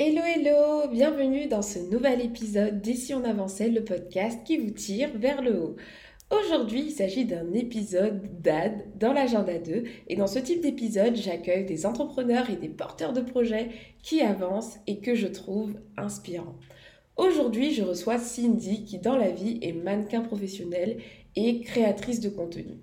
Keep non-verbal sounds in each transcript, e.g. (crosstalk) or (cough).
Hello hello, bienvenue dans ce nouvel épisode d'Ici on avançait, le podcast qui vous tire vers le haut. Aujourd'hui, il s'agit d'un épisode d'AD dans l'agenda 2 et dans ce type d'épisode, j'accueille des entrepreneurs et des porteurs de projets qui avancent et que je trouve inspirants. Aujourd'hui, je reçois Cindy qui dans la vie est mannequin professionnel et créatrice de contenu.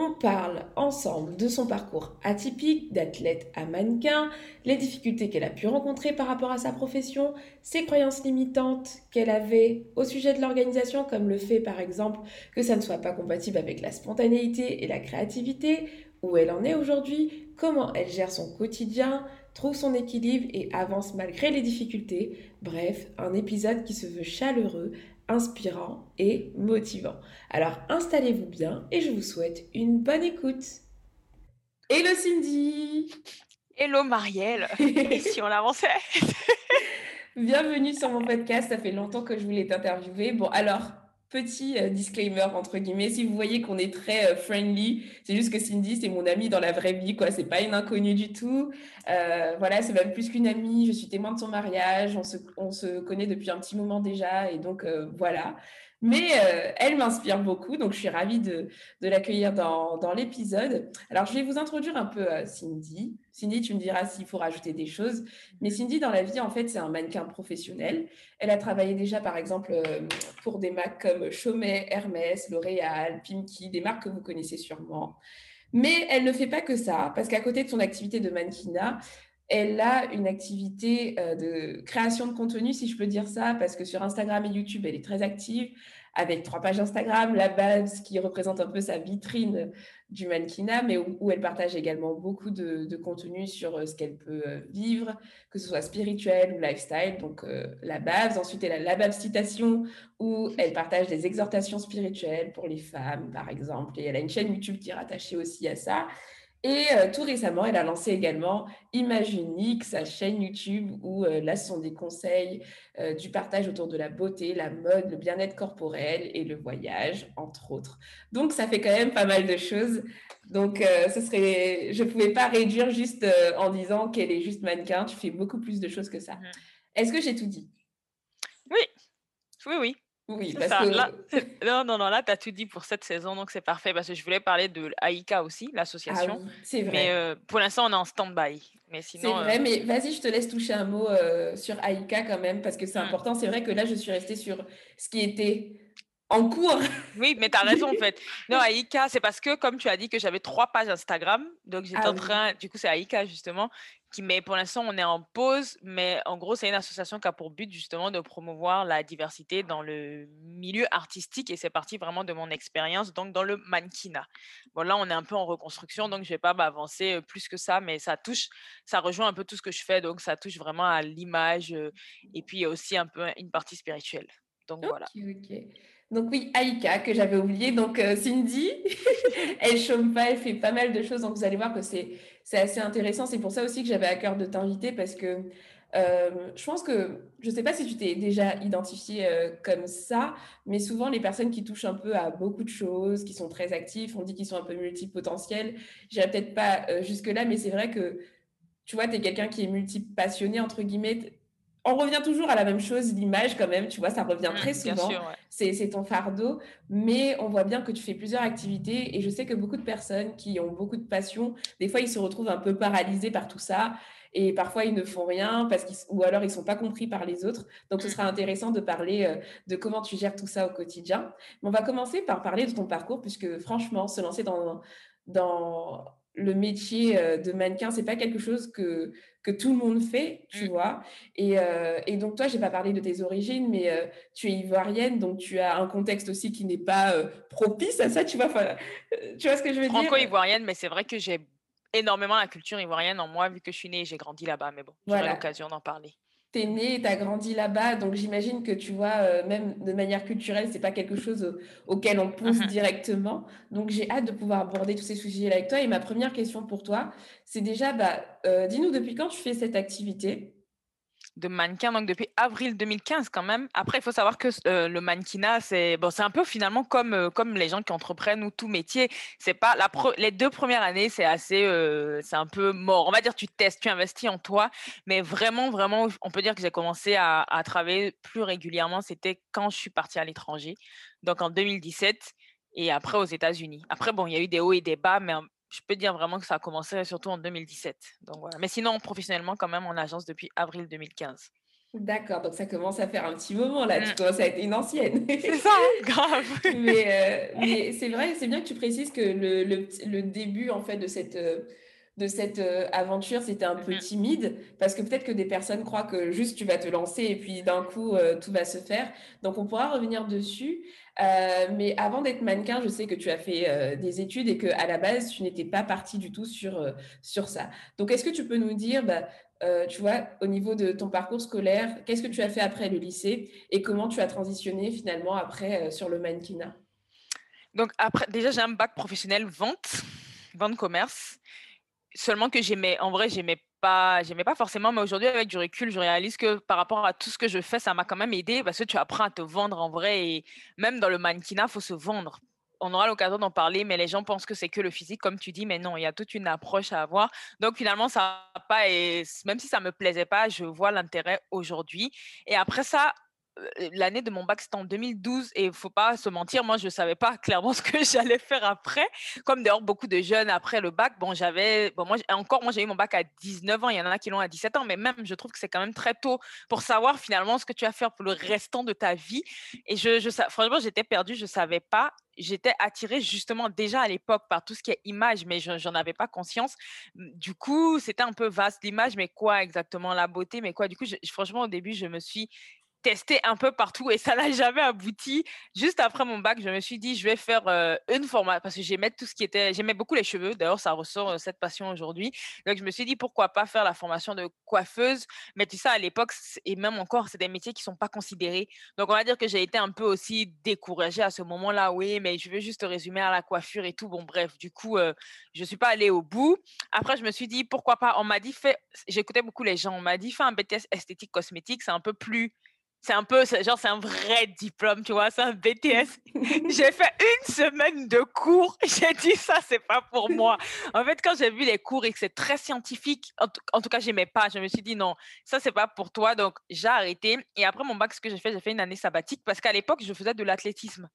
On parle ensemble de son parcours atypique d'athlète à mannequin, les difficultés qu'elle a pu rencontrer par rapport à sa profession, ses croyances limitantes qu'elle avait au sujet de l'organisation, comme le fait par exemple que ça ne soit pas compatible avec la spontanéité et la créativité, où elle en est aujourd'hui, comment elle gère son quotidien, trouve son équilibre et avance malgré les difficultés. Bref, un épisode qui se veut chaleureux inspirant et motivant. Alors installez-vous bien et je vous souhaite une bonne écoute. Hello Cindy Hello Marielle (laughs) Et si on avançait? Bienvenue sur mon podcast, ça fait longtemps que je voulais t'interviewer. Bon alors, Petit euh, disclaimer entre guillemets, si vous voyez qu'on est très euh, friendly, c'est juste que Cindy c'est mon amie dans la vraie vie quoi, c'est pas une inconnue du tout. Euh, voilà, c'est même plus qu'une amie. Je suis témoin de son mariage, on se, on se connaît depuis un petit moment déjà et donc voilà. Mais euh, elle m'inspire beaucoup, donc je suis ravie de, l'accueillir dans, l'épisode. Alors, je vais vous introduire un peu à Cindy. Cindy, tu me diras s'il faut rajouter des choses. Mais Cindy, dans la vie, en fait, c'est un mannequin professionnel. Elle a travaillé déjà, par exemple, euh, pour des marques comme Chaumet, Hermès, L'Oréal, Pimki, des marques que vous connaissez sûrement. Mais elle ne fait pas que ça, parce qu'à côté de son activité de mannequinat, elle a une activité euh, de création de contenu, si je peux dire ça, parce que sur Instagram et YouTube, elle est très active, avec trois pages Instagram, la base qui représente un peu sa vitrine du mannequinat, mais où, elle partage également beaucoup de, contenu sur euh, ce qu'elle peut euh, vivre, que ce soit spirituel ou lifestyle. Donc, la base. Ensuite, elle a la base citation, où elle partage des exhortations spirituelles pour les femmes, par exemple. Et elle a une chaîne YouTube qui est rattachée aussi à ça. Et euh, tout récemment, elle a lancé également Image Unique, sa chaîne YouTube, où euh, là, ce sont des conseils euh, du partage autour de la beauté, la mode, le bien-être corporel et le voyage, entre autres. Donc, ça fait quand même pas mal de choses. Donc, ce serait, je ne pouvais pas réduire juste en disant qu'elle est juste mannequin. Tu fais beaucoup plus de choses que ça. Mmh. Est-ce que j'ai tout dit? Oui, oui, oui. Oui, parce que... non, non, non, là, tu as tout dit pour cette saison, donc c'est parfait, parce que je voulais parler de Aïka aussi, l'association. Ah c'est vrai. Mais euh, pour l'instant, on est en stand-by. Mais sinon, c'est vrai, euh, mais vas-y, je te laisse toucher un mot euh, sur Aïka quand même, parce que c'est mmh. important. C'est vrai que là, je suis restée sur ce qui était en cours. Oui, mais tu as raison en fait. (laughs) Non, Aïka, c'est parce que comme tu as dit que j'avais trois pages Instagram, donc j'étais ah en train, du coup c'est Aïka justement, qui mais pour l'instant on est en pause, mais en gros c'est une association qui a pour but justement de promouvoir la diversité dans le milieu artistique et c'est parti vraiment de mon expérience, donc dans le mannequinat. Bon là on est un peu en reconstruction, donc je vais pas m'avancer euh, plus que ça, mais ça touche, ça rejoint un peu tout ce que je fais, donc ça touche vraiment à l'image euh, et puis aussi un peu une partie spirituelle. Donc voilà. ok. Donc oui, Aïka, que j'avais oublié. Donc euh, Cindy, (laughs) elle chôme pas, elle fait pas mal de choses. Donc vous allez voir que c'est, assez intéressant. C'est pour ça aussi que j'avais à cœur de t'inviter parce que euh, je pense que, je ne sais pas si tu t'es déjà identifié euh, comme ça, mais souvent les personnes qui touchent un peu à beaucoup de choses, qui sont très actifs, on dit qu'ils sont un peu multipotentiels. J'irai peut-être pas jusque-là, mais c'est vrai que tu vois, tu es quelqu'un qui est multipassionné, entre guillemets on revient toujours à la même chose, l'image quand même, tu vois, ça revient mmh, très souvent. C'est ton fardeau, mais on voit bien que tu fais plusieurs activités et je sais que beaucoup de personnes qui ont beaucoup de passion, des fois ils se retrouvent un peu paralysés par tout ça et parfois ils ne font rien parce qu'ils ou alors ils sont pas compris par les autres. Donc ce mmh. sera intéressant de parler euh, de comment tu gères tout ça au quotidien. on va commencer par parler de ton parcours puisque franchement, se lancer dans dans le métier euh, de mannequin, c'est pas quelque chose que, que tout le monde fait, tu mmh. vois. Et, euh, et, donc, toi, j'ai pas parlé de tes origines, mais euh, tu es ivoirienne, donc tu as un contexte aussi qui n'est pas propice à ça, tu vois. tu vois ce que je veux dire? Franco-ivoirienne, mais c'est vrai que j'ai énormément la culture ivoirienne en moi, vu que je suis née et j'ai grandi là-bas, mais bon, j'ai l'occasion d'en parler tu es né, tu as grandi là-bas, donc j'imagine que tu vois, euh, même de manière culturelle, c'est pas quelque chose auquel on pense mmh directement. Donc j'ai hâte de pouvoir aborder tous ces sujets avec toi. Et ma première question pour toi, c'est déjà, bah, euh, dis-nous depuis quand tu fais cette activité? De mannequin, donc depuis avril 2015 quand même. Après, il faut savoir que euh, le mannequinat, c'est bon, un peu finalement comme, euh, comme les gens qui entreprennent ou tout métier. C'est pas la les deux premières années, c'est assez, euh, c'est un peu mort. On va dire, tu testes, tu investis en toi, mais vraiment, vraiment, on peut dire que j'ai commencé à, à travailler plus régulièrement. C'était quand je suis partie à l'étranger, donc en 2017 et après aux États-Unis. Après, bon, il y a eu des hauts et des bas, mais je peux dire vraiment que ça a commencé surtout en 2017. Donc voilà. Mais sinon, professionnellement, quand même, en agence depuis avril 2015. D'accord, donc ça commence à faire un petit moment là, tu mmh. commences à être une ancienne. (laughs) C'est ça, hein, (laughs) grave. mais, euh, mais c'est vrai, c'est bien que tu précises que le, le, le, début en fait de cette, euh, de cette euh, aventure, c'était un peu mmh timide, parce que peut-être que des personnes croient que juste tu vas te lancer et puis d'un coup tout va se faire. Donc on pourra revenir dessus. Euh, mais avant d'être mannequin, je sais que tu as fait euh, des études et qu'à la base, tu n'étais pas partie du tout sur, euh, sur ça. Donc, est-ce que tu peux nous dire, bah, tu vois, au niveau de ton parcours scolaire, qu'est-ce que tu as fait après le lycée et comment tu as transitionné finalement après sur le mannequinat? Donc, après, déjà, j'ai un bac professionnel vente, vente commerce. Seulement que j'aimais, en vrai, j'aimais pas, j'aimais pas forcément, mais aujourd'hui, avec du recul, je réalise que par rapport à tout ce que je fais, ça m'a quand même aidé parce que tu apprends à te vendre en vrai et même dans le mannequinat, il faut se vendre. On aura l'occasion d'en parler, mais les gens pensent que c'est que le physique, comme tu dis, mais non, il y a toute une approche à avoir. Donc finalement, ça pas, et même si ça me plaisait pas, je vois l'intérêt aujourd'hui. Et après ça, l'année de mon bac, c'était en 2012 et il faut pas se mentir, moi, je ne savais pas (laughs) clairement ce que j'allais faire après. Comme d'ailleurs beaucoup de jeunes après le bac, bon, j'avais, bon, moi, encore, moi, j'ai eu mon bac à 19 ans, il y en a qui l'ont à 17 ans, mais même, je trouve que c'est quand même très tôt pour savoir finalement ce que tu vas faire pour le restant de ta vie. Et je, je franchement, j'étais perdue, je ne savais pas. J'étais attirée justement déjà à l'époque par tout ce qui est image, mais je n'en avais pas conscience. Du coup, c'était un peu vaste l'image, mais quoi exactement la beauté, mais quoi? Du coup, franchement, au début, je me suis testé un peu partout et ça n'a (laughs) jamais abouti. Juste après mon bac, je me suis dit, je vais faire une formation parce que j'aimais tout ce qui était, j'aimais beaucoup les cheveux. D'ailleurs, ça ressort cette passion aujourd'hui. Donc, je me suis dit, pourquoi pas faire la formation de coiffeuse? Mais tu sais, à l'époque, et même encore, c'est des métiers qui sont pas considérés. Donc, on va dire que j'ai été un peu aussi découragée à ce moment-là. Oui, mais je veux juste résumer à la coiffure et tout. Bon, bref, du coup, je suis pas allée au bout. Après, je me suis dit, pourquoi pas? On m'a dit, j'écoutais beaucoup les gens. On m'a dit, fais un BTS esthétique cosmétique. C'est un peu plus c'est un peu, genre, c'est un vrai diplôme, tu vois, c'est un BTS. (laughs) j'ai fait une semaine de cours, (laughs) j'ai dit ça, c'est pas pour moi. En fait, quand j'ai vu les cours et que c'est très scientifique, en, tout cas, j'aimais pas. Je me suis dit non, ça, c'est pas pour toi. Donc, j'ai arrêté. Et après mon bac, ce que j'ai fait, j'ai fait une année sabbatique parce qu'à l'époque, je faisais de l'athlétisme.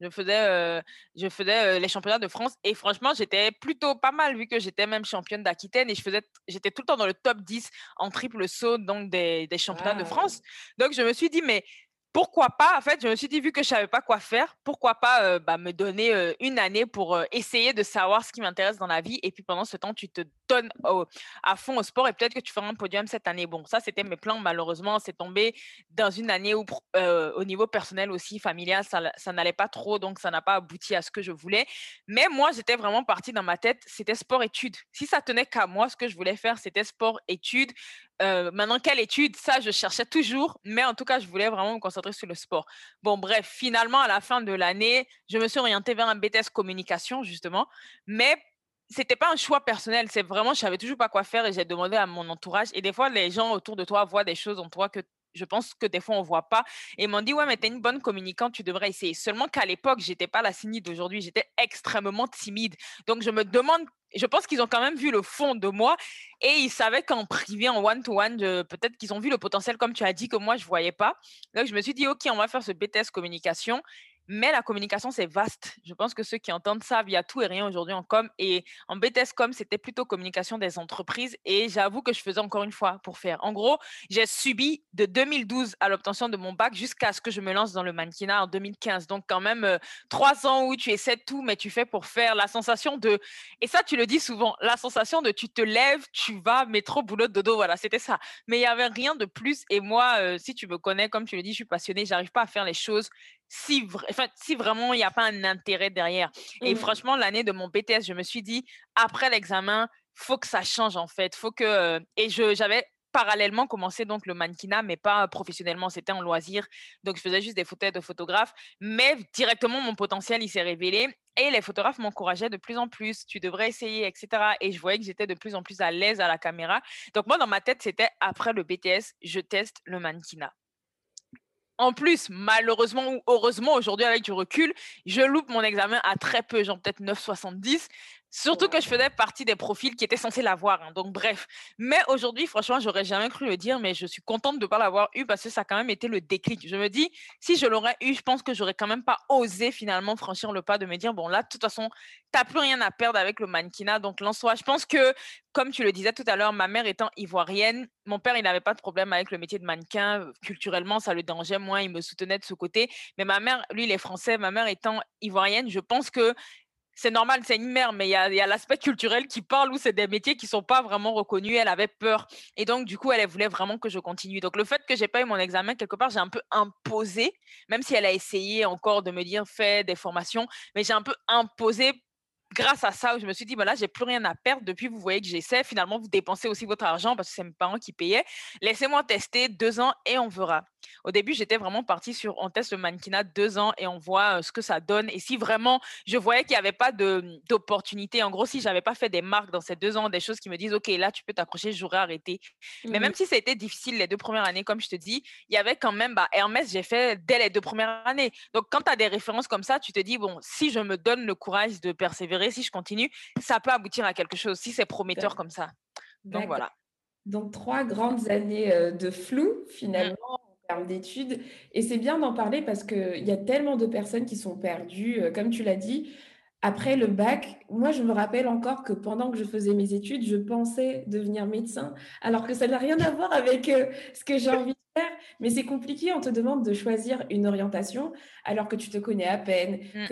Je faisais, euh, je faisais euh, les championnats de France et franchement, j'étais plutôt pas mal vu que j'étais même championne d'Aquitaine et je faisais, j'étais tout le temps dans le top 10 en triple saut, donc des, des championnats de France. Donc, je me suis dit, mais pourquoi pas, en fait, je me suis dit, vu que je savais pas quoi faire, pourquoi pas euh, bah, me donner euh, une année pour euh, essayer de savoir ce qui m'intéresse dans la vie. Et puis pendant ce temps, tu te à fond au sport et peut-être que tu feras un podium cette année. Bon, ça, c'était mes plans. Malheureusement, c'est tombé dans une année où, au niveau personnel aussi, familial, ça, n'allait pas trop. Donc, ça n'a pas abouti à ce que je voulais. Mais moi, j'étais vraiment partie dans ma tête, c'était sport-études. Si ça tenait qu'à moi, ce que je voulais faire, c'était sport-études. maintenant, quelle étude? Ça, je cherchais toujours. Mais en tout cas, je voulais vraiment me concentrer sur le sport. Bon, bref, finalement, à la fin de l'année, je me suis orientée vers un BTS communication, justement. Mais c'était pas un choix personnel, c'est vraiment, je savais toujours pas quoi faire et j'ai demandé à mon entourage. Et des fois, les gens autour de toi voient des choses en toi que je pense que des fois on voit pas et ils m'ont dit ouais mais tu es une bonne communicante tu devrais essayer seulement qu'à l'époque j'étais pas la Cindy d'aujourd'hui j'étais extrêmement timide donc je me demande je pense qu'ils ont quand même vu le fond de moi et ils savaient qu'en privé, en one-to-one, peut-être qu'ils ont vu le potentiel, comme tu as dit, que moi, je voyais pas. Donc, je me suis dit, OK, on va faire ce BTS communication. Mais la communication, c'est vaste. Je pense que ceux qui entendent ça, il y a tout et rien aujourd'hui en com. Et en BTS com, c'était plutôt communication des entreprises. Et j'avoue que je faisais encore une fois pour faire. En gros, j'ai subi de 2012 à l'obtention de mon bac jusqu'à ce que je me lance dans le mannequinat en 2015. Donc, quand même, euh, trois ans où tu essaies tout, mais tu fais pour faire la sensation de. Et ça, tu le dis souvent, la sensation de tu te lèves, tu vas, métro, boulot, dodo. Voilà, c'était ça. Mais il n'y avait rien de plus. Et moi, euh, si tu me connais, comme tu le dis, je suis passionnée. J'arrive pas à faire les choses si, si vraiment il n'y a pas un intérêt derrière. Et mmh. franchement, l'année de mon BTS, je me suis dit, après l'examen, faut que ça change en fait. Faut que et je j'avais parallèlement commencé donc le mannequinat, mais pas professionnellement, c'était en loisir. Donc, je faisais juste des photos de photographe, mais directement, mon potentiel, il s'est révélé. Et les photographes m'encourageaient de plus en plus, tu devrais essayer, etc. Et je voyais que j'étais de plus en plus à l'aise à la caméra. Donc, moi, dans ma tête, c'était après le BTS, je teste le mannequinat. En plus, malheureusement ou heureusement, aujourd'hui, avec du recul, je loupe mon examen à très peu, genre peut-être 9,70. Surtout que je faisais partie des profils qui étaient censés l'avoir. Hein, donc, bref. Mais aujourd'hui, franchement, j'aurais jamais cru le dire, mais je suis contente de ne pas l'avoir eu parce que ça a quand même été le déclic. Je me dis, si je l'aurais eu, je pense que j'aurais quand même pas osé finalement franchir le pas de me dire, bon, là, de toute façon, tu n'as plus rien à perdre avec le mannequinat. Donc, lance-toi. Je pense que, comme tu le disais tout à l'heure, ma mère étant ivoirienne, mon père, il n'avait pas de problème avec le métier de mannequin. Culturellement, ça le dérangeait moins. Il me soutenait de ce côté. Mais ma mère, lui, il est français. Ma mère étant ivoirienne, je pense que c'est normal, c'est une mère, mais il y a, l'aspect culturel qui parle où c'est des métiers qui sont pas vraiment reconnus. Elle avait peur. Et donc, du coup, elle, voulait vraiment que je continue. Donc, le fait que j'ai pas eu mon examen, quelque part, j'ai un peu imposé, même si elle a essayé encore de me dire, fais des formations, mais j'ai un peu imposé grâce à ça, je me suis dit, voilà, j'ai plus rien à perdre. Depuis, vous voyez que j'essaie. Finalement, vous dépensez aussi votre argent parce que c'est mes parents qui payaient. Laissez-moi tester deux ans et on verra. Au début, j'étais vraiment partie sur on teste le mannequinat deux ans et on voit ce que ça donne. Et si vraiment je voyais qu'il n'y avait pas d'opportunité, en gros, si j'avais pas fait des marques dans ces deux ans, des choses qui me disent, OK, là, tu peux t'accrocher, j'aurais arrêté. Mais même si ça a été difficile les deux premières années, comme je te dis, il y avait quand même, bah, Hermès, j'ai fait dès les deux premières années. Donc, quand tu as des références comme ça, tu te dis, bon, si je me donne le courage de persévérer, si je continue, ça peut aboutir à quelque chose, si c'est prometteur comme ça. Donc, voilà. Donc, trois grandes années de flou, mmh. D'études. Et c'est bien d'en parler parce qu'il y a tellement de personnes qui sont perdues, euh, comme tu l'as dit. Après le bac, moi, je me rappelle encore que pendant que je faisais mes études, je pensais devenir médecin, alors que ça n'a rien à voir avec euh, ce que j'ai envie de faire. Mais c'est compliqué, on te demande de choisir une orientation alors que tu te connais à peine, mmh.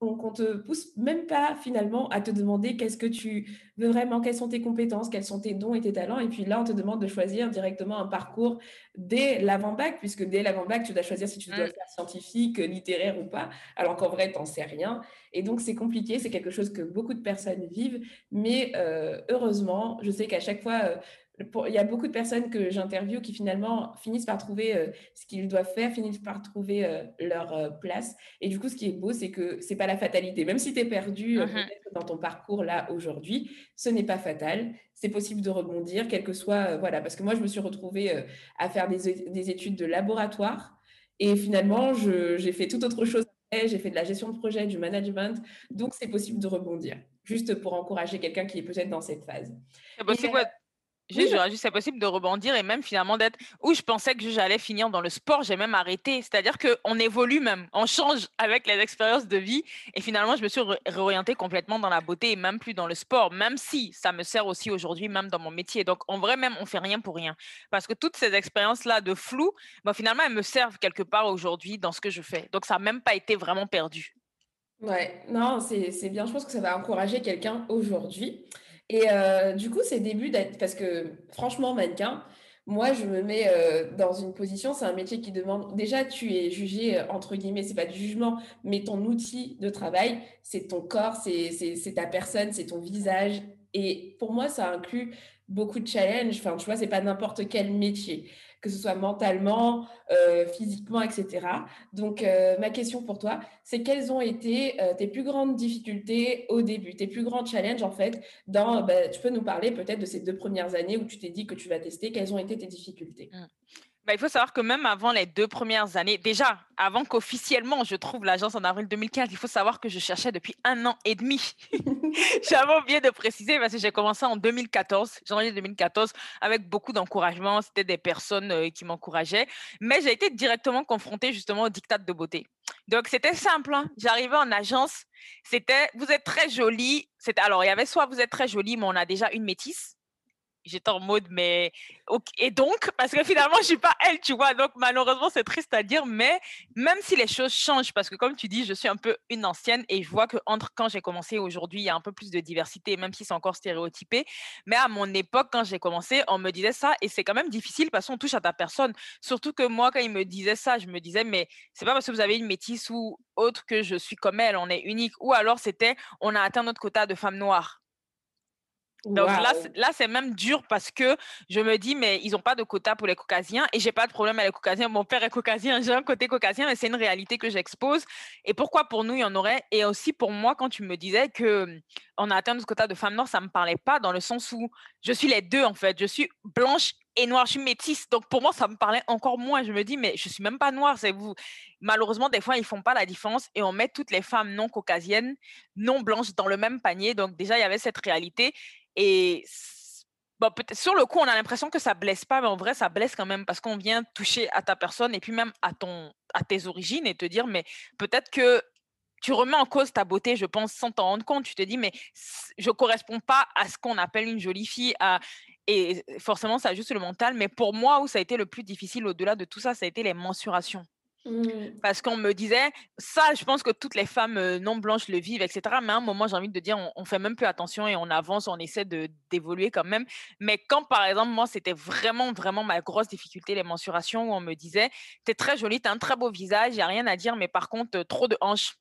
Que qu'on te pousse même pas finalement à te demander qu'est-ce que tu veux vraiment, quelles sont tes compétences, quels sont tes dons et tes talents. Et puis là, on te demande de choisir directement un parcours dès l'avant-bac, puisque dès l'avant-bac, tu dois choisir si tu dois mmh. faire scientifique, littéraire ou pas, alors qu'en vrai, tu n'en sais rien. Et donc, c'est compliqué, c'est quelque chose que beaucoup de personnes vivent. Mais euh, heureusement, je sais qu'à chaque fois, euh, il y a beaucoup de personnes que j'interviewe qui finalement finissent par trouver euh, ce qu'ils doivent faire, finissent par trouver euh, leur euh, place. Et du coup, ce qui est beau, c'est que c'est pas la fatalité. Même si tu es perdu dans ton parcours là aujourd'hui, ce n'est pas fatal. C'est possible de rebondir, quel que soit. voilà, parce que moi, je me suis retrouvée à faire des, des, études de laboratoire. Et finalement, j'ai fait tout autre chose. J'ai fait de la gestion de projet, du management. Donc, c'est possible de rebondir, juste pour encourager quelqu'un qui est peut-être dans cette phase. C'est quoi Juste, juste, c'est possible de rebondir et même finalement d'être où je pensais que j'allais finir dans le sport, j'ai même arrêté. C'est-à-dire qu'on évolue même, on change avec les expériences de vie et finalement, je me suis réorientée complètement dans la beauté et même plus dans le sport, même si ça me sert aussi aujourd'hui, même dans mon métier. Donc, en vrai, même, on fait rien pour rien. Parce que toutes ces expériences-là de flou, bah, finalement, elles me servent quelque part aujourd'hui dans ce que je fais. Donc, ça n'a même pas été vraiment perdu. Ouais, non, c'est bien. Je pense que ça va encourager quelqu'un aujourd'hui. Et euh, du coup, c'est début d'être. Parce que franchement, mannequin, moi, je me mets euh, dans une position, c'est un métier qui demande. Déjà, tu es jugé, euh, entre guillemets, c'est pas du jugement, mais ton outil de travail, c'est ton corps, c'est ta personne, c'est ton visage. Et pour moi, ça inclut beaucoup de challenges. Enfin, tu vois, c'est pas n'importe quel métier que ce soit mentalement, euh, physiquement, etc. Donc, euh, ma question pour toi, c'est quelles ont été euh, tes plus grandes difficultés au début, tes plus grands challenges en fait dans, bah, tu peux nous parler peut-être de ces deux premières années où tu t'es dit que tu vas tester, quelles ont été tes difficultés? Mmh. Bah, il faut savoir que même avant les deux premières années, déjà, avant qu'officiellement je trouve l'agence en avril 2015, il faut savoir que je cherchais depuis un an et demi. (laughs) J'avais oublié de préciser parce que j'ai commencé en 2014, janvier 2014, avec beaucoup d'encouragement. C'était des personnes euh, qui m'encourageaient. Mais j'ai été directement confrontée justement au diktat de beauté. Donc, c'était simple. Hein. J'arrivais en agence, c'était vous êtes très jolie. Alors, il y avait soit vous êtes très jolie, mais on a déjà une métisse j'étais en mode, mais. Et donc, parce que finalement, je suis pas elle, tu vois. Donc, malheureusement, c'est triste à dire, mais même si les choses changent, parce que comme tu dis, je suis un peu une ancienne et je vois que entre quand j'ai commencé aujourd'hui, il y a un peu plus de diversité, même si c'est encore stéréotypé. Mais à mon époque, quand j'ai commencé, on me disait ça et c'est quand même difficile parce qu'on touche à ta personne. Surtout que moi, quand ils me disaient ça, je me disais, mais c'est pas parce que vous avez une métisse ou autre que je suis comme elle, on est unique. Ou alors, c'était, on a atteint notre quota de femmes noires Donc là, là c'est même dur parce que je me dis, mais ils n'ont pas de quota pour les caucasiens et j'ai pas de problème avec les caucasiens. Mon père est caucasien, (laughs) j'ai un côté caucasien, mais c'est une réalité que j'expose. Et pourquoi pour nous, il y en aurait? Et aussi pour moi, quand tu me disais que on a atteint ce quota de femmes noires, ça me parlait pas dans le sens où je suis les deux en fait. Je suis blanche et noire, je suis métisse. Donc pour moi, ça me parlait encore moins. Je me dis, mais je suis même pas noire, c'est vous. Malheureusement, des fois, ils font pas la différence et on met toutes les femmes non caucasiennes, non blanches dans le même panier. Donc déjà, il y avait cette réalité. Et bon, sur le coup, on a l'impression que ça blesse pas, mais en vrai, ça blesse quand même parce qu'on vient toucher à ta personne et puis même à, ton, à tes origines et te dire, mais peut-être que tu remets en cause ta beauté, je pense, sans t'en rendre compte. Tu te dis, mais je ne corresponds pas à ce qu'on appelle une jolie fille. Et forcément, ça juste le mental. Mais pour moi, où ça a été le plus difficile au-delà de tout ça, ça a été les mensurations. Mmh. Parce qu'on me disait, ça, je pense que toutes les femmes non blanches le vivent, etc. Mais à un moment, j'ai envie de dire, on, fait même plus attention et on avance, on essaie d'évoluer quand même. Mais quand, par exemple, moi, c'était vraiment, vraiment ma grosse difficulté, les mensurations, où on me disait, t'es très jolie, t'as un très beau visage, il n'y a rien à dire, mais par contre, trop de hanches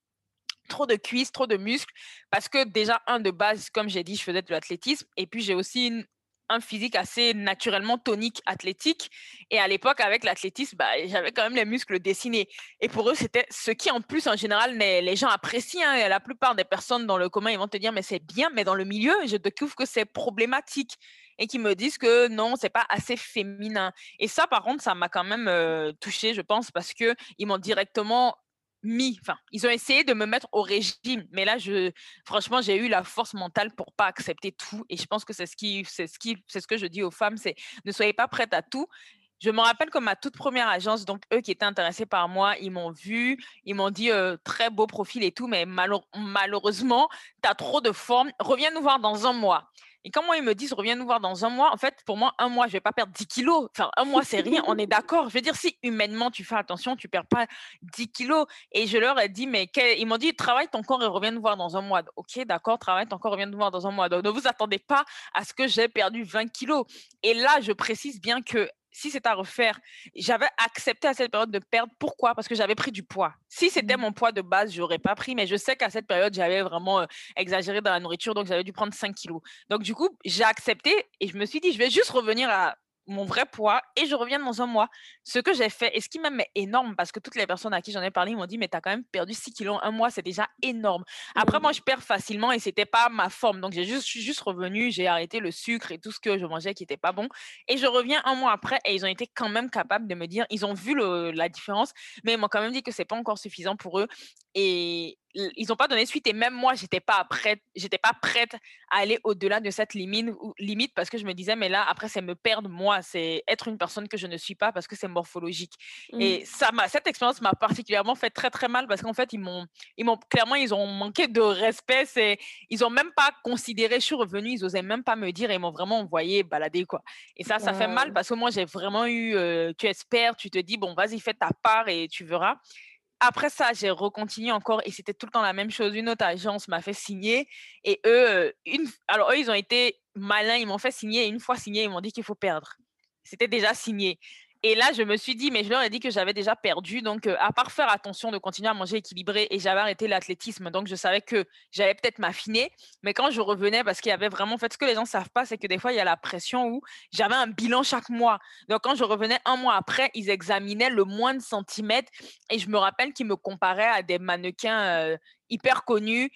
trop de cuisses, trop de muscles, parce que déjà, un de base, comme j'ai dit, je faisais de l'athlétisme, et puis j'ai aussi une, un physique assez naturellement tonique, athlétique. Et à l'époque, avec l'athlétisme, bah, j'avais quand même les muscles dessinés. Et pour eux, c'était ce qui, en plus, en général, les gens apprécient. Hein. la plupart des personnes dans le commun, ils vont te dire, mais c'est bien, mais dans le milieu, je découvre que c'est problématique. Et qui me disent que non, c'est pas assez féminin. Et ça, par contre, ça m'a quand même euh, touchée, je pense, parce qu'ils m'ont directement ils ont essayé de me mettre au régime, mais là, franchement, j'ai eu la force mentale pour pas accepter tout. Et je pense que c'est ce qui, c'est ce qui, c'est ce que je dis aux femmes, c'est ne soyez pas prêtes à tout. Je me rappelle que ma toute première agence, donc eux qui étaient intéressés par moi, ils m'ont vu, ils m'ont dit très beau profil et tout, mais malheureusement, tu as trop de forme, reviens nous voir dans un mois. Et quand moi, ils me disent, reviens nous voir dans un mois, en fait, pour moi, un mois, je vais pas perdre 10 kilos. Enfin, un mois, c'est rien, on est d'accord. Je veux dire, si humainement, tu fais attention, tu perds pas 10 kilos. Et je leur ai dit, mais ils m'ont dit, travaille ton corps et reviens nous voir dans un mois. Ok, d'accord, travaille ton corps, reviens nous voir dans un mois. Donc, ne vous attendez pas à ce que j'ai perdu 20 kilos. Et là, je précise bien que si c'est à refaire, j'avais accepté à cette période de perdre. Pourquoi? Parce que j'avais pris du poids. Si c'était mmh. mon poids de base, je n'aurais pas pris, mais je sais qu'à cette période, j'avais vraiment euh, exagéré dans la nourriture, donc j'avais dû prendre 5 kilos. Donc du coup, j'ai accepté et je me suis dit, je vais juste revenir à mon vrai poids et je reviens dans un mois. Ce que j'ai fait, et ce qui même est énorme, parce que toutes les personnes à qui j'en ai parlé m'ont dit, mais tu as quand même perdu 6 kilos en un mois, c'est déjà énorme. Après, moi, je perds facilement et c'était pas ma forme. Donc, j'ai juste, je suis juste revenue, j'ai arrêté le sucre et tout ce que je mangeais qui n'était pas bon. Et je reviens un mois après et ils ont été quand même capables de me dire, ils ont vu la différence, mais ils m'ont quand même dit que c'est pas encore suffisant pour eux. Et ils n'ont pas donné suite et même moi j'étais pas prête j'étais pas prête à aller au-delà de cette limite limite parce que je me disais mais là après c'est me perdre moi c'est être une personne que je ne suis pas parce que c'est morphologique. Mmh. et ça m'a cette expérience m'a particulièrement fait très très mal parce qu'en fait ils m'ont ils m'ont clairement ils ont manqué de respect c'est ils ont même pas considéré je suis revenue ils osaient même pas me dire et ils m'ont vraiment envoyé balader quoi. Et ça ça fait mal parce que moi j'ai vraiment eu euh, tu espères tu te dis bon vas-y fais ta part et tu verras après ça, j'ai recontinué encore et c'était tout le temps la même chose. Une autre agence m'a fait signer et eux, une, alors eux, ils ont été malins, ils m'ont fait signer et une fois signé, ils m'ont dit qu'il faut perdre. C'était déjà signé. Et là, je me suis dit, mais je leur ai dit que j'avais déjà perdu. Donc, à part faire attention de continuer à manger équilibré et j'avais arrêté l'athlétisme. Donc, je savais que j'allais peut-être m'affiner. Mais quand je revenais, parce qu'il y avait vraiment, en fait, ce que les gens ne savent pas, c'est que des fois, il y a la pression où j'avais un bilan chaque mois. Donc, quand je revenais un mois après, ils examinaient le moins de centimètres. Et je me rappelle qu'ils me comparaient à des mannequins hyper connus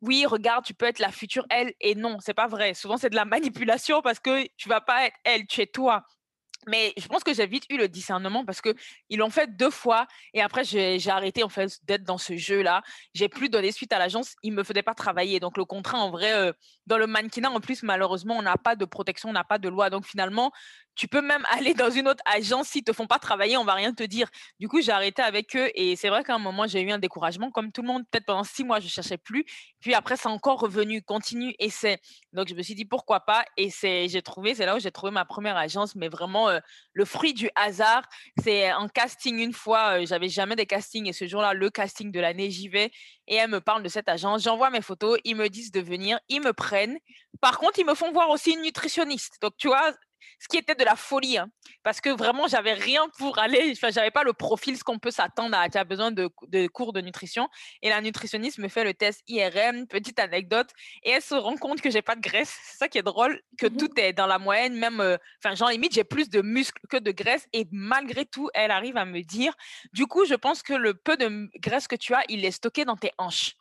oui, regarde, tu peux être la future elle et non, c'est pas vrai. Souvent c'est de la manipulation parce que tu vas pas être elle, tu es toi. Mais je pense que j'ai vite eu le discernement parce que ils l'ont fait deux fois et après j'ai arrêté en fait d'être dans ce jeu-là. J'ai plus donné suite à l'agence, ils me faisaient pas travailler. Donc le contrat en vrai euh, dans le mannequinat en plus malheureusement on n'a pas de protection, on n'a pas de loi. Donc finalement tu peux même (laughs) aller dans une autre agence s'ils te font pas travailler, on va rien te dire. Du coup j'ai arrêté avec eux et c'est vrai qu'à un moment j'ai eu un découragement comme tout le monde. Peut-être pendant six mois je cherchais plus. Puis après c'est encore revenu, continue, essaie. Donc je me suis dit pourquoi pas? Et j'ai trouvé c'est là où j'ai trouvé ma première agence mais vraiment euh, le fruit du hasard. C'est un casting une fois, euh, j'avais jamais des castings et ce jour-là, le casting de l'année, j'y vais et elle me parle de cette agence. J'envoie mes photos, ils me disent de venir, ils me prennent. Par contre, ils me font voir aussi une nutritionniste. Donc, tu vois, ce qui était de la folie, hein, parce que vraiment, j'avais rien pour aller, enfin, j'avais pas le profil, ce qu'on peut s'attendre à, tu as besoin de, de, cours de nutrition. Et la nutritionniste me fait le test IRM, petite anecdote, et elle se rend compte que j'ai pas de graisse. C'est ça qui est drôle, que mmh tout est dans la moyenne, même, euh, enfin, genre limite, j'ai plus de muscles que de graisse, et malgré tout, elle arrive à me dire, du coup, je pense que le peu de graisse que tu as, il est stocké dans tes hanches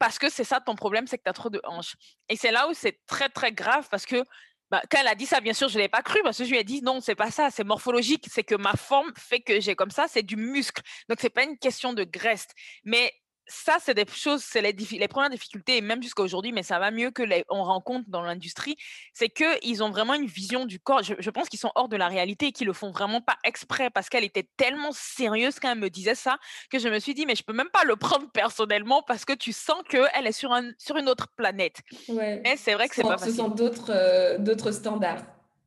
parce que c'est ça ton problème, c'est que tu as trop de hanches. Et c'est là où c'est très, très grave parce que bah, quand elle a dit ça, bien sûr, je ne l'ai pas cru parce que je lui ai dit non, c'est pas ça, c'est morphologique, c'est que ma forme fait que j'ai comme ça, c'est du muscle. Donc, c'est pas une question de graisse. Mais ça, c'est des choses, c'est les, les, premières difficultés, et même jusqu'à aujourd'hui, mais ça va mieux que les, on rencontre dans l'industrie, c'est qu'ils ont vraiment une vision du corps. Je, pense qu'ils sont hors de la réalité et qu'ils le font vraiment pas exprès parce qu'elle était tellement sérieuse quand elle me disait ça que je me suis dit, mais je peux même pas le prendre personnellement parce que tu sens qu'elle est sur, un, sur une autre planète. Ouais. Mais c'est vrai que c'est pas facile. Ce sont d'autres euh, d'autres standards.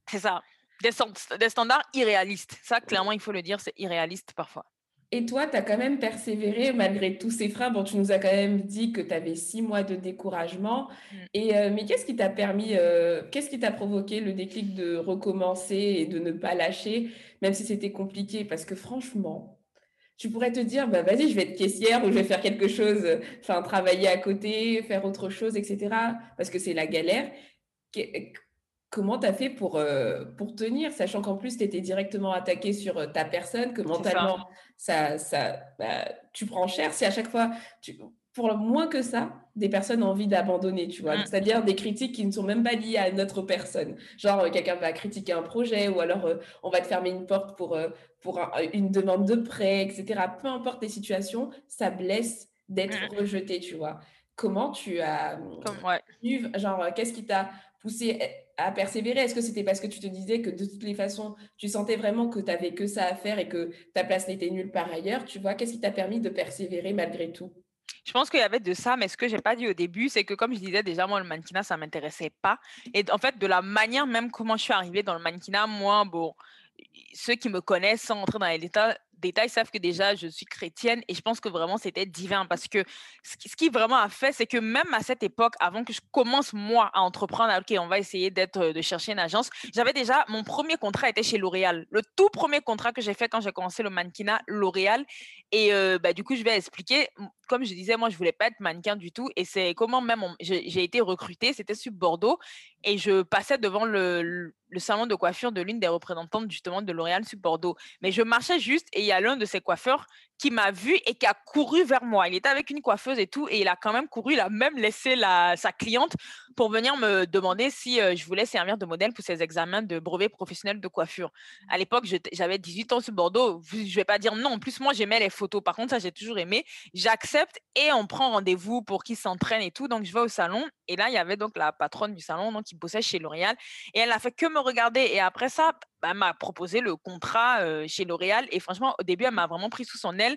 C'est ça. Des, des standards irréalistes. Ça, clairement, il faut le dire, c'est irréaliste parfois. Et toi, tu as quand même persévéré malgré tous ces freins. Bon, tu nous as quand même dit que tu avais six mois de découragement. Mm. Et, euh, mais qu'est-ce qui t'a permis, euh, qu'est-ce qui t'a provoqué le déclic de recommencer et de ne pas lâcher, même si c'était compliqué? Parce que franchement, tu pourrais te dire, bah, vas-y, je vais être caissière ou je vais faire quelque chose, enfin, travailler à côté, faire autre chose, etc. Parce que c'est la galère comment tu as fait pour, euh, pour tenir, sachant qu'en plus, tu étais directement attaqué sur euh, ta personne, que mentalement, ça. Ça, bah, tu prends cher. Si à chaque fois, tu, pour moins que ça, des personnes ont envie d'abandonner, tu vois. Mmh. C'est-à-dire des critiques qui ne sont même pas liées à notre personne. Genre, euh, quelqu'un va critiquer un projet ou alors on va te fermer une porte pour, pour une demande de prêt, etc. Peu importe les situations, ça blesse d'être mmh. rejeté, tu vois. Comment tu as... Comme, Genre, qu'est-ce qui t'a poussé à persévérer Est-ce que c'était parce que tu te disais que de toutes les façons, tu sentais vraiment que tu n'avais que ça à faire et que ta place n'était nulle par ailleurs Tu vois, qu'est-ce qui t'a permis de persévérer malgré tout? Je pense qu'il y avait de ça, mais ce que j'ai pas dit au début, c'est que comme je disais déjà, moi, le mannequinat, ça m'intéressait pas. Et en fait, de la manière même comment je suis arrivée dans le mannequinat, moi, bon, ceux qui me connaissent sans entrer dans les détails, détails savent que déjà je suis chrétienne et je pense que vraiment c'était divin parce que ce qui vraiment a fait, c'est que même à cette époque, avant que je commence moi à entreprendre, ok, on va essayer d'être, euh, de chercher une agence, j'avais déjà mon premier contrat était chez L'Oréal, le tout premier contrat que j'ai fait quand j'ai commencé le mannequinat L'Oréal et euh, bah, du coup je vais expliquer. Comme je disais, moi je voulais pas être mannequin du tout et c'est comment même j'ai été recrutée, c'était sur Bordeaux et je passais devant le, salon de coiffure de l'une des représentantes justement de L'Oréal sur Bordeaux. Mais je marchais juste et il y a l'un de ces coiffeurs qui m'a vu et qui a couru vers moi. Il était avec une coiffeuse et tout, et il a quand même couru, il a même laissé la, sa cliente pour venir me demander si euh, je voulais servir de modèle pour ses examens de brevet professionnel de coiffure. À l'époque, j'avais 18 ans sur Bordeaux, je vais pas dire non. En plus, moi, j'aimais les photos. Par contre, ça, j'ai toujours aimé. J'accepte et on prend rendez-vous pour qu'il s'entraîne et tout. Donc, je vais au salon, et là, il y avait donc la patronne du salon, donc, qui bossait chez L'Oréal, et elle a fait que me regarder. Et après ça, bah, elle m'a proposé le contrat chez L'Oréal. Et franchement, au début, elle m'a vraiment pris sous son aile.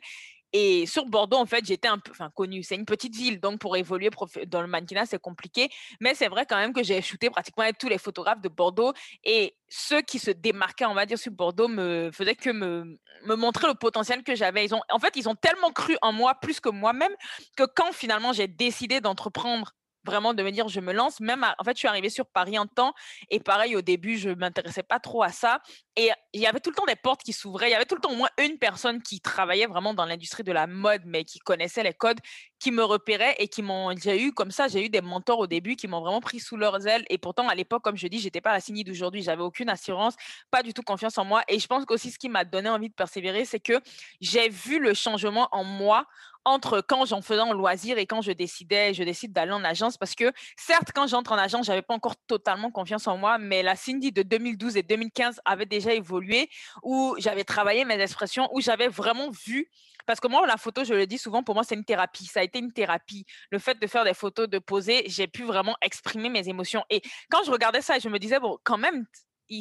Et sur Bordeaux, en fait, j'étais un peu enfin, connue. C'est une petite ville, donc pour évoluer dans le mannequinat, c'est compliqué. Mais c'est vrai quand même que j'ai shooté pratiquement tous les photographes de Bordeaux. Et ceux qui se démarquaient, on va dire, sur Bordeaux me faisaient que me, me montrer le potentiel que j'avais. Ont, en fait, ils ont tellement cru en moi, plus que moi-même, que quand finalement j'ai décidé d'entreprendre vraiment de me dire je me lance. Même en fait je suis arrivée sur Paris en temps et pareil au début je m'intéressais pas trop à ça et il y avait tout le temps des portes qui s'ouvraient. Il y avait tout le temps au moins une personne qui travaillait vraiment dans l'industrie de la mode mais qui connaissait les codes qui me repérait et qui m'ont j'ai eu comme ça j'ai eu des mentors au début qui m'ont vraiment pris sous leurs ailes et pourtant à l'époque comme je dis j'étais pas la signe d'aujourd'hui j'avais aucune assurance pas du tout confiance en moi et je pense qu'aussi ce qui m'a donné envie de persévérer c'est que j'ai vu le changement en moi entre quand j'en faisais en loisir et quand je décidais, je décide d'aller en agence parce que certes, quand j'entre en agence, j'avais pas encore totalement confiance en moi, mais la Cindy de 2012 et 2015 avait déjà évolué où j'avais travaillé mes expressions, où j'avais vraiment vu parce que moi, la photo, je le dis souvent, pour moi, c'est une thérapie. Une thérapie. Le fait de faire des photos, de poser, j'ai pu vraiment exprimer mes émotions. Et quand je regardais ça, je me disais, bon, quand même,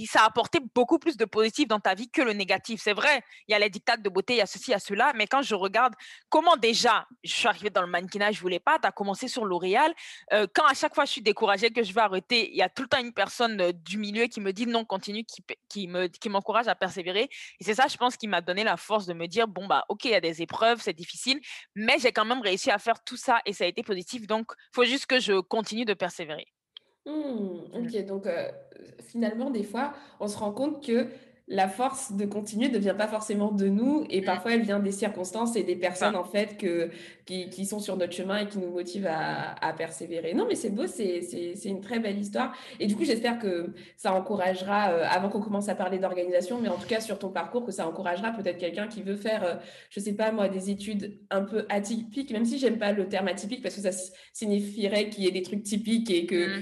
ça a apporté beaucoup plus de positif dans ta vie que le négatif. C'est vrai, il y a les dictats de beauté, il y a ceci, il y a cela, mais quand je regarde comment déjà je suis arrivée dans le mannequinat, je voulais pas, tu as commencé sur L'Oréal, euh, quand à chaque fois je suis découragée, que je vais arrêter, il y a tout le temps une personne euh, du milieu qui me dit non, continue, qui, qui me qui m'encourage à persévérer. Et c'est ça, je pense, qui m'a donné la force de me dire, bon, bah ok, il y a des épreuves, c'est difficile, mais j'ai quand même réussi à faire tout ça et ça a été positif. Donc, il faut juste que je continue de persévérer. Mmh, ok, donc finalement, des fois, on se rend compte que la force de continuer ne vient pas forcément de nous et mm. parfois elle vient des circonstances et des personnes en fait que, qui, sont sur notre chemin et qui nous motivent à, persévérer. Non mais c'est beau, c'est une très belle histoire et du coup j'espère que ça encouragera, euh, avant qu'on commence à parler d'organisation, mais en tout cas sur ton parcours, que ça encouragera peut-être quelqu'un qui veut faire, euh, je sais pas moi, des études un peu atypiques, même si j'aime pas le terme atypique parce que ça signifierait qu'il y ait des trucs typiques et que...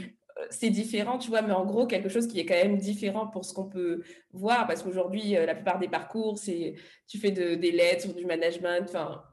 C'est différent, tu vois, mais en gros, quelque chose qui est quand même différent pour ce qu'on peut voir, parce qu'aujourd'hui, euh, la plupart des parcours, c'est tu fais des lettres, du management, enfin,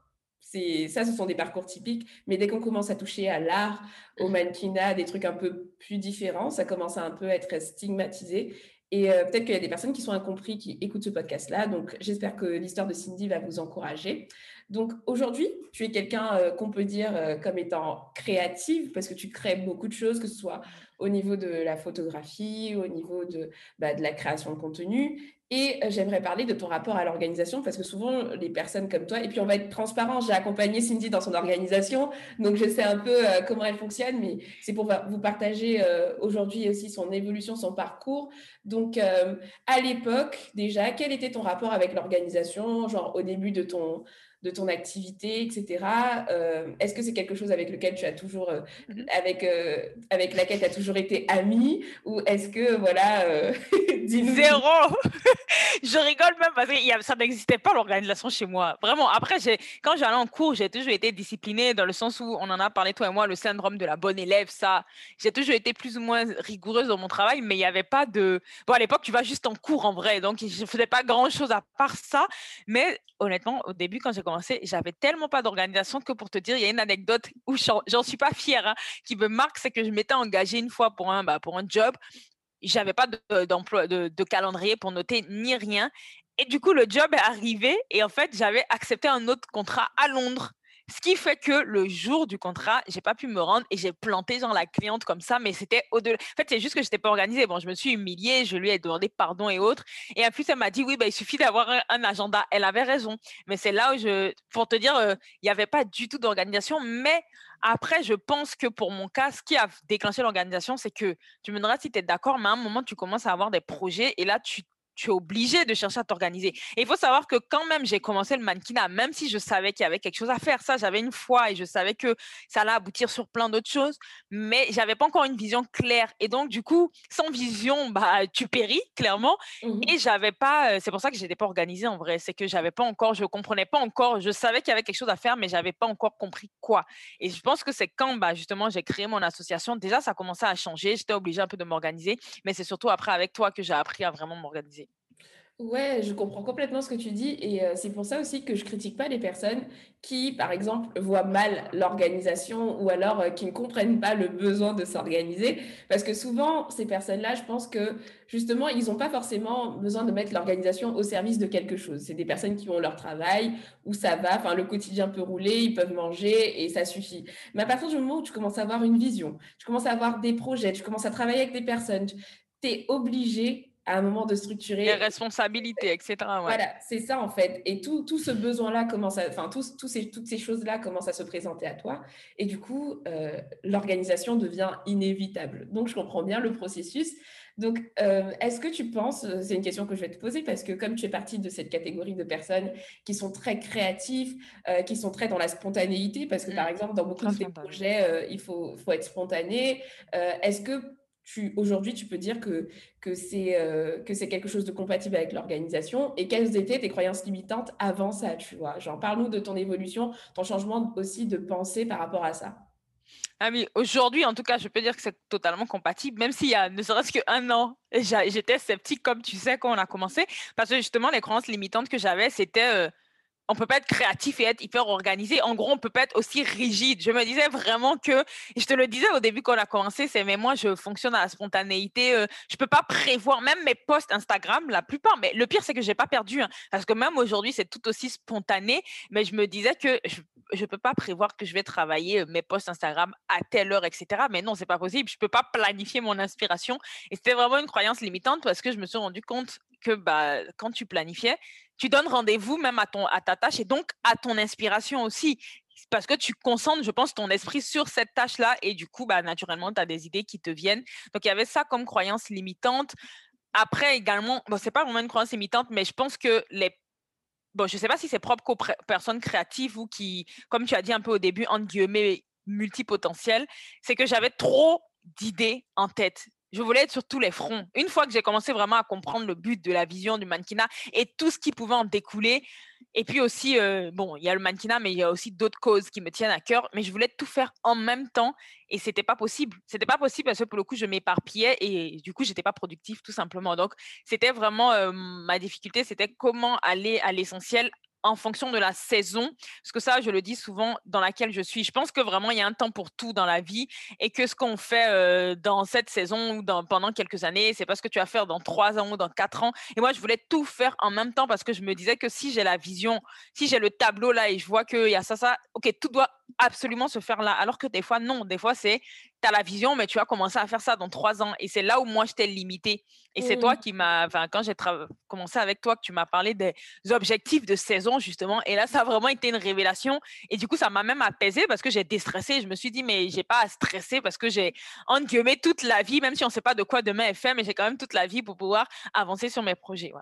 c'est ça, ce sont des parcours typiques, mais dès qu'on commence à toucher à l'art, au mannequinat, des trucs un peu plus différents, ça commence à un peu être stigmatisé. Et euh, peut-être qu'il y a des personnes qui sont incompris, qui écoutent ce podcast-là. Donc, j'espère que l'histoire de Cindy va vous encourager. Donc, aujourd'hui, tu es quelqu'un euh, qu'on peut dire comme étant créative, parce que tu crées beaucoup de choses, que ce soit au niveau de la photographie, au niveau de, bah, de la création de contenu. Et euh, j'aimerais parler de ton rapport à l'organisation parce que souvent, les personnes comme toi, et puis on va être transparent, j'ai accompagné Cindy dans son organisation, donc je sais un peu euh, comment elle fonctionne, mais c'est pour vous partager euh, aujourd'hui aussi son évolution, son parcours. Donc, à l'époque, déjà, quel était ton rapport avec l'organisation, genre au début de ton, de ton activité, etc. Euh, est-ce que c'est quelque chose avec lequel tu as toujours, euh, mhm. avec, euh, avec laquelle tu as toujours été amie Ou est-ce que, voilà, (laughs) Zéro (laughs) Je rigole même parce que ça n'existait pas l'organisation chez moi. Vraiment, après, quand j'allais en cours, j'ai toujours été disciplinée dans le sens où on en a parlé, toi et moi, le syndrome de la bonne élève, ça. J'ai toujours été plus ou moins rigoureuse dans mon travail, mais il n'y avait pas de... Bon, à l'époque, tu vas juste en cours en vrai, donc je ne faisais pas grand-chose à part ça. Mais honnêtement, au début, quand j'ai j'avais tellement pas d'organisation que pour te dire, il y a une anecdote où j'en suis pas fière, hein, qui me marque, c'est que je m'étais engagée une fois pour un, bah, pour un job. J'avais pas de, de, calendrier pour noter ni rien. Et du coup, le job est arrivé et en fait, j'avais accepté un autre contrat à Londres. Ce qui fait que le jour du contrat, j'ai pas pu me rendre et j'ai planté genre la cliente comme ça, mais c'était au-delà. En fait, c'est juste que j'étais pas organisée. Bon, je me suis humiliée, je lui ai demandé pardon et autres. Et en plus, elle m'a dit oui, bah, il suffit d'avoir un, agenda. Elle avait raison. Mais c'est là où je, pour te dire, euh, il n'y avait pas du tout d'organisation. Mais après, je pense que pour mon cas, ce qui a déclenché l'organisation, c'est que tu me diras si tu es d'accord, mais à un moment, tu commences à avoir des projets et là, tu tu es obligé de chercher à t'organiser. Et il faut savoir que quand même j'ai commencé le mannequinat, même si je savais qu'il y avait quelque chose à faire, ça j'avais une foi et je savais que ça allait aboutir sur plein d'autres choses, mais j'avais pas encore une vision claire. Et donc du coup, sans vision, bah tu péris clairement. Mmh et j'avais pas, c'est pour ça que j'étais pas organisée en vrai, c'est que j'avais pas encore, je comprenais pas encore, je savais qu'il y avait quelque chose à faire, mais j'avais pas encore compris quoi. Et je pense que c'est quand bah justement j'ai créé mon association, déjà ça commençait à changer, j'étais obligée un peu de m'organiser, mais c'est surtout après avec toi que j'ai appris à vraiment m'organiser. Ouais, je comprends complètement ce que tu dis et euh, c'est pour ça aussi que je critique pas les personnes qui, par exemple, voient mal l'organisation ou alors euh, qui ne comprennent pas le besoin de s'organiser parce que souvent ces personnes-là, je pense que justement, ils n'ont pas forcément besoin de mettre l'organisation au service de quelque chose. C'est des personnes qui ont leur travail où ça va, enfin le quotidien peut rouler, ils peuvent manger et ça suffit. Mais à partir du moment où tu commences à avoir une vision, tu commences à avoir des projets, tu commences à travailler avec des personnes, tu es obligé à un moment de structurer. Les responsabilités, etc. Voilà, c'est ça en fait. Et tout, tout ce besoin-là commence à, enfin, tous, tous ces, toutes ces choses-là commencent à se présenter à toi. Et du coup, euh, l'organisation devient inévitable. Donc, je comprends bien le processus. Donc, euh, est-ce que tu penses, euh, c'est une question que je vais te poser, parce que comme tu es partie de cette catégorie de personnes qui sont très créatives, qui sont très dans la spontanéité, parce que par mmh. exemple, dans beaucoup de projets, il faut, faut être spontané, est-ce que aujourd'hui, tu peux dire que, que c'est euh, que quelque chose de compatible avec l'organisation et quelles étaient tes croyances limitantes avant ça, tu vois? Genre, parle-nous de ton évolution, ton changement aussi de pensée par rapport à ça. Ah oui, aujourd'hui, en tout cas, je peux dire que c'est totalement compatible, même s'il y a ne serait-ce qu'un an, j'étais sceptique, comme tu sais, quand on a commencé, parce que justement, les croyances limitantes que j'avais, c'était euh, on peut pas être créatif et être hyper organisé. En gros, on peut pas être aussi rigide. Je me disais vraiment que, je te le disais au début quand on a commencé, c'est mais moi je fonctionne à la spontanéité. Euh, je peux pas prévoir même mes posts Instagram, la plupart. Mais le pire c'est que j'ai pas perdu, hein, parce que même aujourd'hui c'est tout aussi spontané. Mais je me disais que je, je peux pas prévoir que je vais travailler euh, mes posts Instagram à telle heure, etc. Mais non, c'est pas possible. Je peux pas planifier mon inspiration. Et c'était vraiment une croyance limitante parce que je me suis rendu compte que bah, quand tu planifiais, tu donnes rendez-vous même à, ton, à ta tâche et donc à ton inspiration aussi. parce que tu concentres, je pense, ton esprit sur cette tâche-là et du coup, bah, naturellement, tu as des idées qui te viennent. Donc, il y avait ça comme croyance limitante. Après, également, bon, c'est pas vraiment une croyance limitante, mais je pense que les bon, je sais pas si c'est propre aux personnes créatives ou qui, comme tu as dit un peu au début, entre guillemets, multipotentielles, c'est que j'avais trop d'idées en tête je voulais être sur tous les fronts. Une fois que j'ai commencé vraiment à comprendre le but de la vision du mannequinat et tout ce qui pouvait en découler, et puis aussi, euh, bon, il y a le mannequinat, mais il y a aussi d'autres causes qui me tiennent à cœur, mais je voulais tout faire en même temps et c'était pas possible. C'était pas possible parce que pour le coup, je m'éparpillais et du coup, j'étais pas productif tout simplement. Donc, c'était vraiment euh, ma difficulté, c'était comment aller à l'essentiel en fonction de la saison, parce que ça, je le dis souvent, dans laquelle je suis. Je pense que vraiment, il y a un temps pour tout dans la vie et que ce qu'on fait euh, dans cette saison ou dans, pendant quelques années, c'est pas ce que tu vas faire dans trois ans ou dans quatre ans. Et moi, je voulais tout faire en même temps parce que je me disais que si j'ai la vision, si j'ai le tableau là et je vois qu'il y a ça, ça, ok, tout doit absolument se faire là. Alors que des fois, non. Des fois, c'est tu as la vision, mais tu vas commencer à faire ça dans trois ans. Et c'est là où moi, je t'ai limité. Et c'est toi qui m'as, enfin, quand j'ai commencé avec toi, que tu m'as parlé des objectifs de saison, justement. Et là, ça a vraiment été une révélation. Et du coup, ça m'a même apaisé parce que j'ai déstressé. Je me suis dit, mais j'ai pas à stresser parce que j'ai, en guillemets, toute la vie, même si on ne sait pas de quoi demain est fait, mais j'ai quand même toute la vie pour pouvoir avancer sur mes projets. Ouais,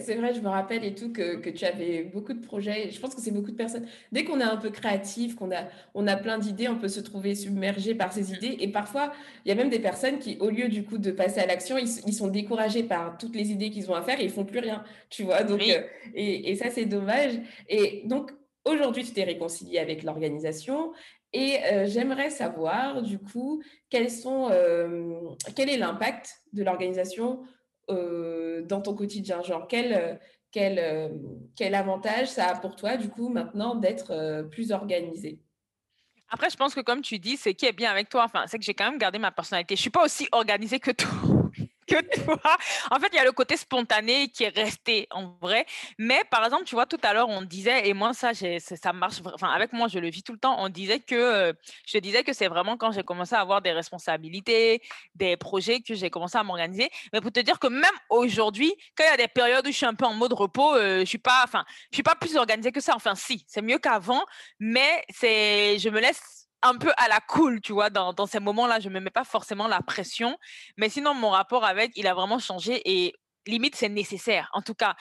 c'est vrai, je me rappelle et tout que, que tu avais beaucoup de projets. Je pense que c'est beaucoup de personnes. Dès qu'on est un peu créatif, qu'on a, on a plein d'idées, on peut se trouver submergé par ces idées. Et parfois, il y a même des personnes qui, au lieu du coup de passer à l'action, ils, ils sont découragés par toutes les idées qu'ils ont à faire et ils font plus rien. Tu vois, donc, euh, et, et ça, c'est dommage. Et donc, aujourd'hui, tu t'es réconcilié avec l'organisation. Et euh, j'aimerais savoir, du coup, quels sont, euh, quel est l'impact de l'organisation euh, dans ton quotidien? Genre, quel, euh, euh, quel avantage ça a pour toi, du coup, maintenant d'être plus organisé? Après, je pense que comme tu dis, c'est qui est bien avec toi, enfin, c'est que j'ai quand même gardé ma personnalité. Je suis pas aussi organisée que toi que (laughs) toi. En fait, il y a le côté spontané qui est resté en vrai. Mais par exemple, tu vois, tout à l'heure, on disait, et moi, ça, ça marche, enfin, avec moi, je le vis tout le temps, on disait que, euh, je disais que c'est vraiment quand j'ai commencé à avoir des responsabilités, des projets, que j'ai commencé à m'organiser. Mais pour te dire que même aujourd'hui, quand il y a des périodes où je suis un peu en mode repos, euh, je suis pas, enfin, je suis pas plus organisée que ça. Enfin, si, c'est mieux qu'avant, mais je me laisse un peu à la cool, tu vois, dans, dans ces moments-là. Je ne me mets pas forcément la pression. Mais sinon, mon rapport avec, il a vraiment changé et limite, c'est nécessaire. En tout cas,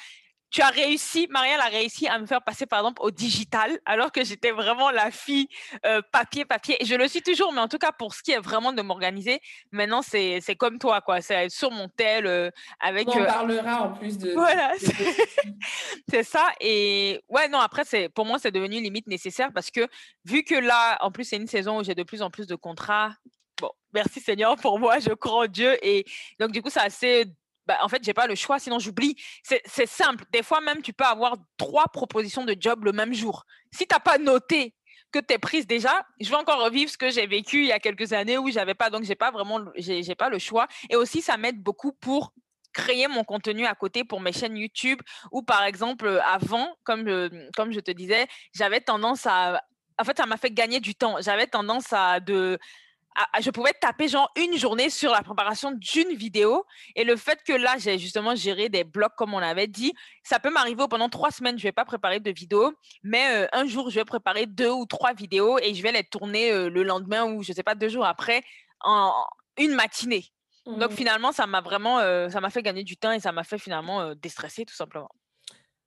tu as réussi, Marielle a réussi à me faire passer par exemple au digital, alors que j'étais vraiment la fille euh, papier, papier. Et je le suis toujours, mais en tout cas, pour ce qui est vraiment de m'organiser, maintenant, c'est comme toi, quoi. C'est sur mon tel, euh, avec. on euh, parlera en plus de. Voilà, (laughs) c'est ça. Et ouais, non, après, pour moi, c'est devenu limite nécessaire parce que vu que là, en plus, c'est une saison où j'ai de plus en plus de contrats. Bon, merci Seigneur pour moi, je crois en Dieu. Et donc, du coup, c'est assez bah, en fait, j'ai pas le choix, sinon j'oublie. C'est simple. Des fois même, tu peux avoir trois propositions de job le même jour. Si tu n'as pas noté que tu es prise déjà, je vais encore revivre ce que j'ai vécu il y a quelques années où j'avais pas, donc j'ai pas vraiment, j'ai pas le choix. Et aussi, ça m'aide beaucoup pour créer mon contenu à côté pour mes chaînes YouTube ou par exemple avant, comme je, comme je te disais, j'avais tendance à en fait, ça m'a fait gagner du temps. J'avais tendance à de je pouvais taper genre une journée sur la préparation d'une vidéo. Et le fait que là, j'ai justement géré des blocs comme on avait dit, ça peut m'arriver pendant trois semaines, je vais pas préparer de vidéo, mais euh, un jour, je vais préparer deux ou trois vidéos et je vais les tourner euh, le lendemain ou je sais pas, deux jours après en une matinée. Donc mmh. finalement, ça m'a vraiment, euh, ça m'a fait gagner du temps et ça m'a fait finalement déstresser tout simplement.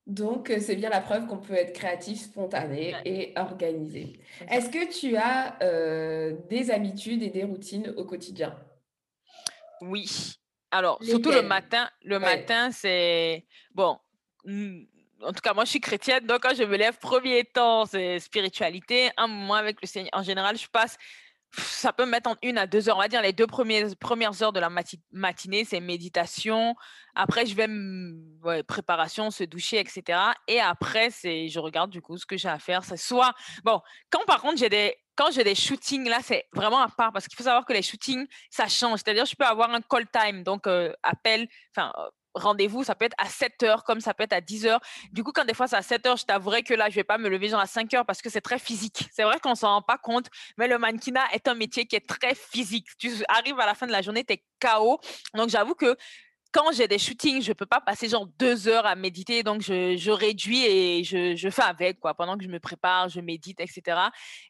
Donc, euh, c'est bien la preuve qu'on peut être créatif, spontané et organisé. Est-ce que tu as euh, des habitudes et des routines au quotidien? Oui. Alors, surtout le matin. Le matin, c'est... Bon, en tout cas, moi, je suis chrétienne, donc quand je me lève, premier temps, c'est spiritualité. Un moment avec le Seigneur. En général, je passe ça peut mettre en une à deux heures. On va dire les deux premières, heures de la matinée, c'est méditation. Après, je vais, ouais, préparation, se doucher, etc. Et après, c'est, je regarde du coup ce que j'ai à faire. C'est soit, bon, quand par contre j'ai des, quand j'ai des shootings, là, c'est vraiment à part parce qu'il faut savoir que les shootings, ça change. C'est-à-dire, je peux avoir un call time, donc euh, appel, enfin, rendez-vous, ça peut être à 7 heures comme ça peut être à 10 heures. Du coup, quand des fois c'est à 7 heures, je t'avouerai que là, je vais pas me lever genre à 5 heures parce que c'est très physique. C'est vrai qu'on s'en rend pas compte, mais le mannequinat est un métier qui est très physique. Tu arrives à la fin de la journée, tu es KO. Donc, j'avoue que quand j'ai des shootings, je peux pas passer genre deux heures à méditer, donc je, réduis et je, fais avec, quoi. Pendant que je me prépare, je médite, etc.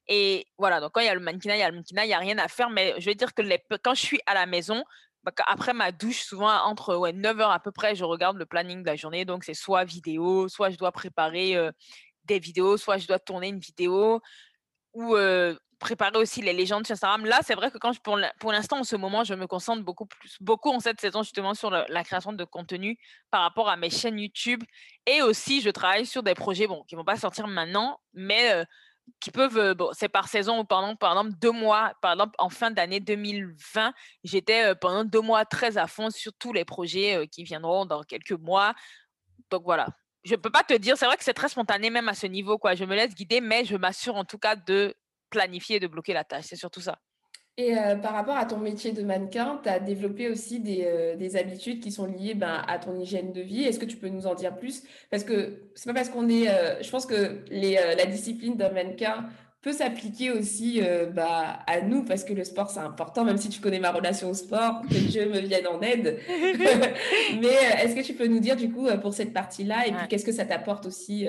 Et voilà, donc quand il y a le mannequinat, il y a le mannequinat, il n'y a rien à faire, mais je vais dire que quand je suis à la maison, après ma douche, souvent entre ouais, 9 heures à peu près, je regarde le planning de la journée. Donc, c'est soit vidéo, soit je dois préparer des vidéos, soit je dois tourner une vidéo ou préparer aussi les légendes sur Instagram. Là, c'est vrai que quand pour l'instant, en ce moment, je me concentre beaucoup plus, beaucoup en cette saison justement sur la création de contenu par rapport à mes chaînes YouTube. Et aussi, je travaille sur des projets, qui vont pas sortir maintenant, mais qui peuvent, bon, c'est par saison ou pendant, par exemple, deux mois, par exemple, en fin d'année 2020, j'étais pendant deux mois très à fond sur tous les projets qui viendront dans quelques mois. Donc voilà, je peux pas te dire, c'est vrai que c'est très spontané même à ce niveau, quoi. Je me laisse guider, mais je m'assure en tout cas de planifier et de bloquer la tâche. C'est surtout ça. Et par rapport à ton métier de mannequin, tu as développé aussi des, des, habitudes qui sont liées ben, à ton hygiène de vie. Est-ce que tu peux nous en dire plus? Parce que c'est pas parce qu'on est. je pense que les, la discipline d'un mannequin peut s'appliquer aussi bah, à nous parce que le sport c'est important, même si tu connais ma relation au sport, que Dieu me vienne en aide. (laughs) (laughs) Mais est-ce que tu peux nous dire du coup pour cette partie-là et puis qu'est-ce que ça t'apporte aussi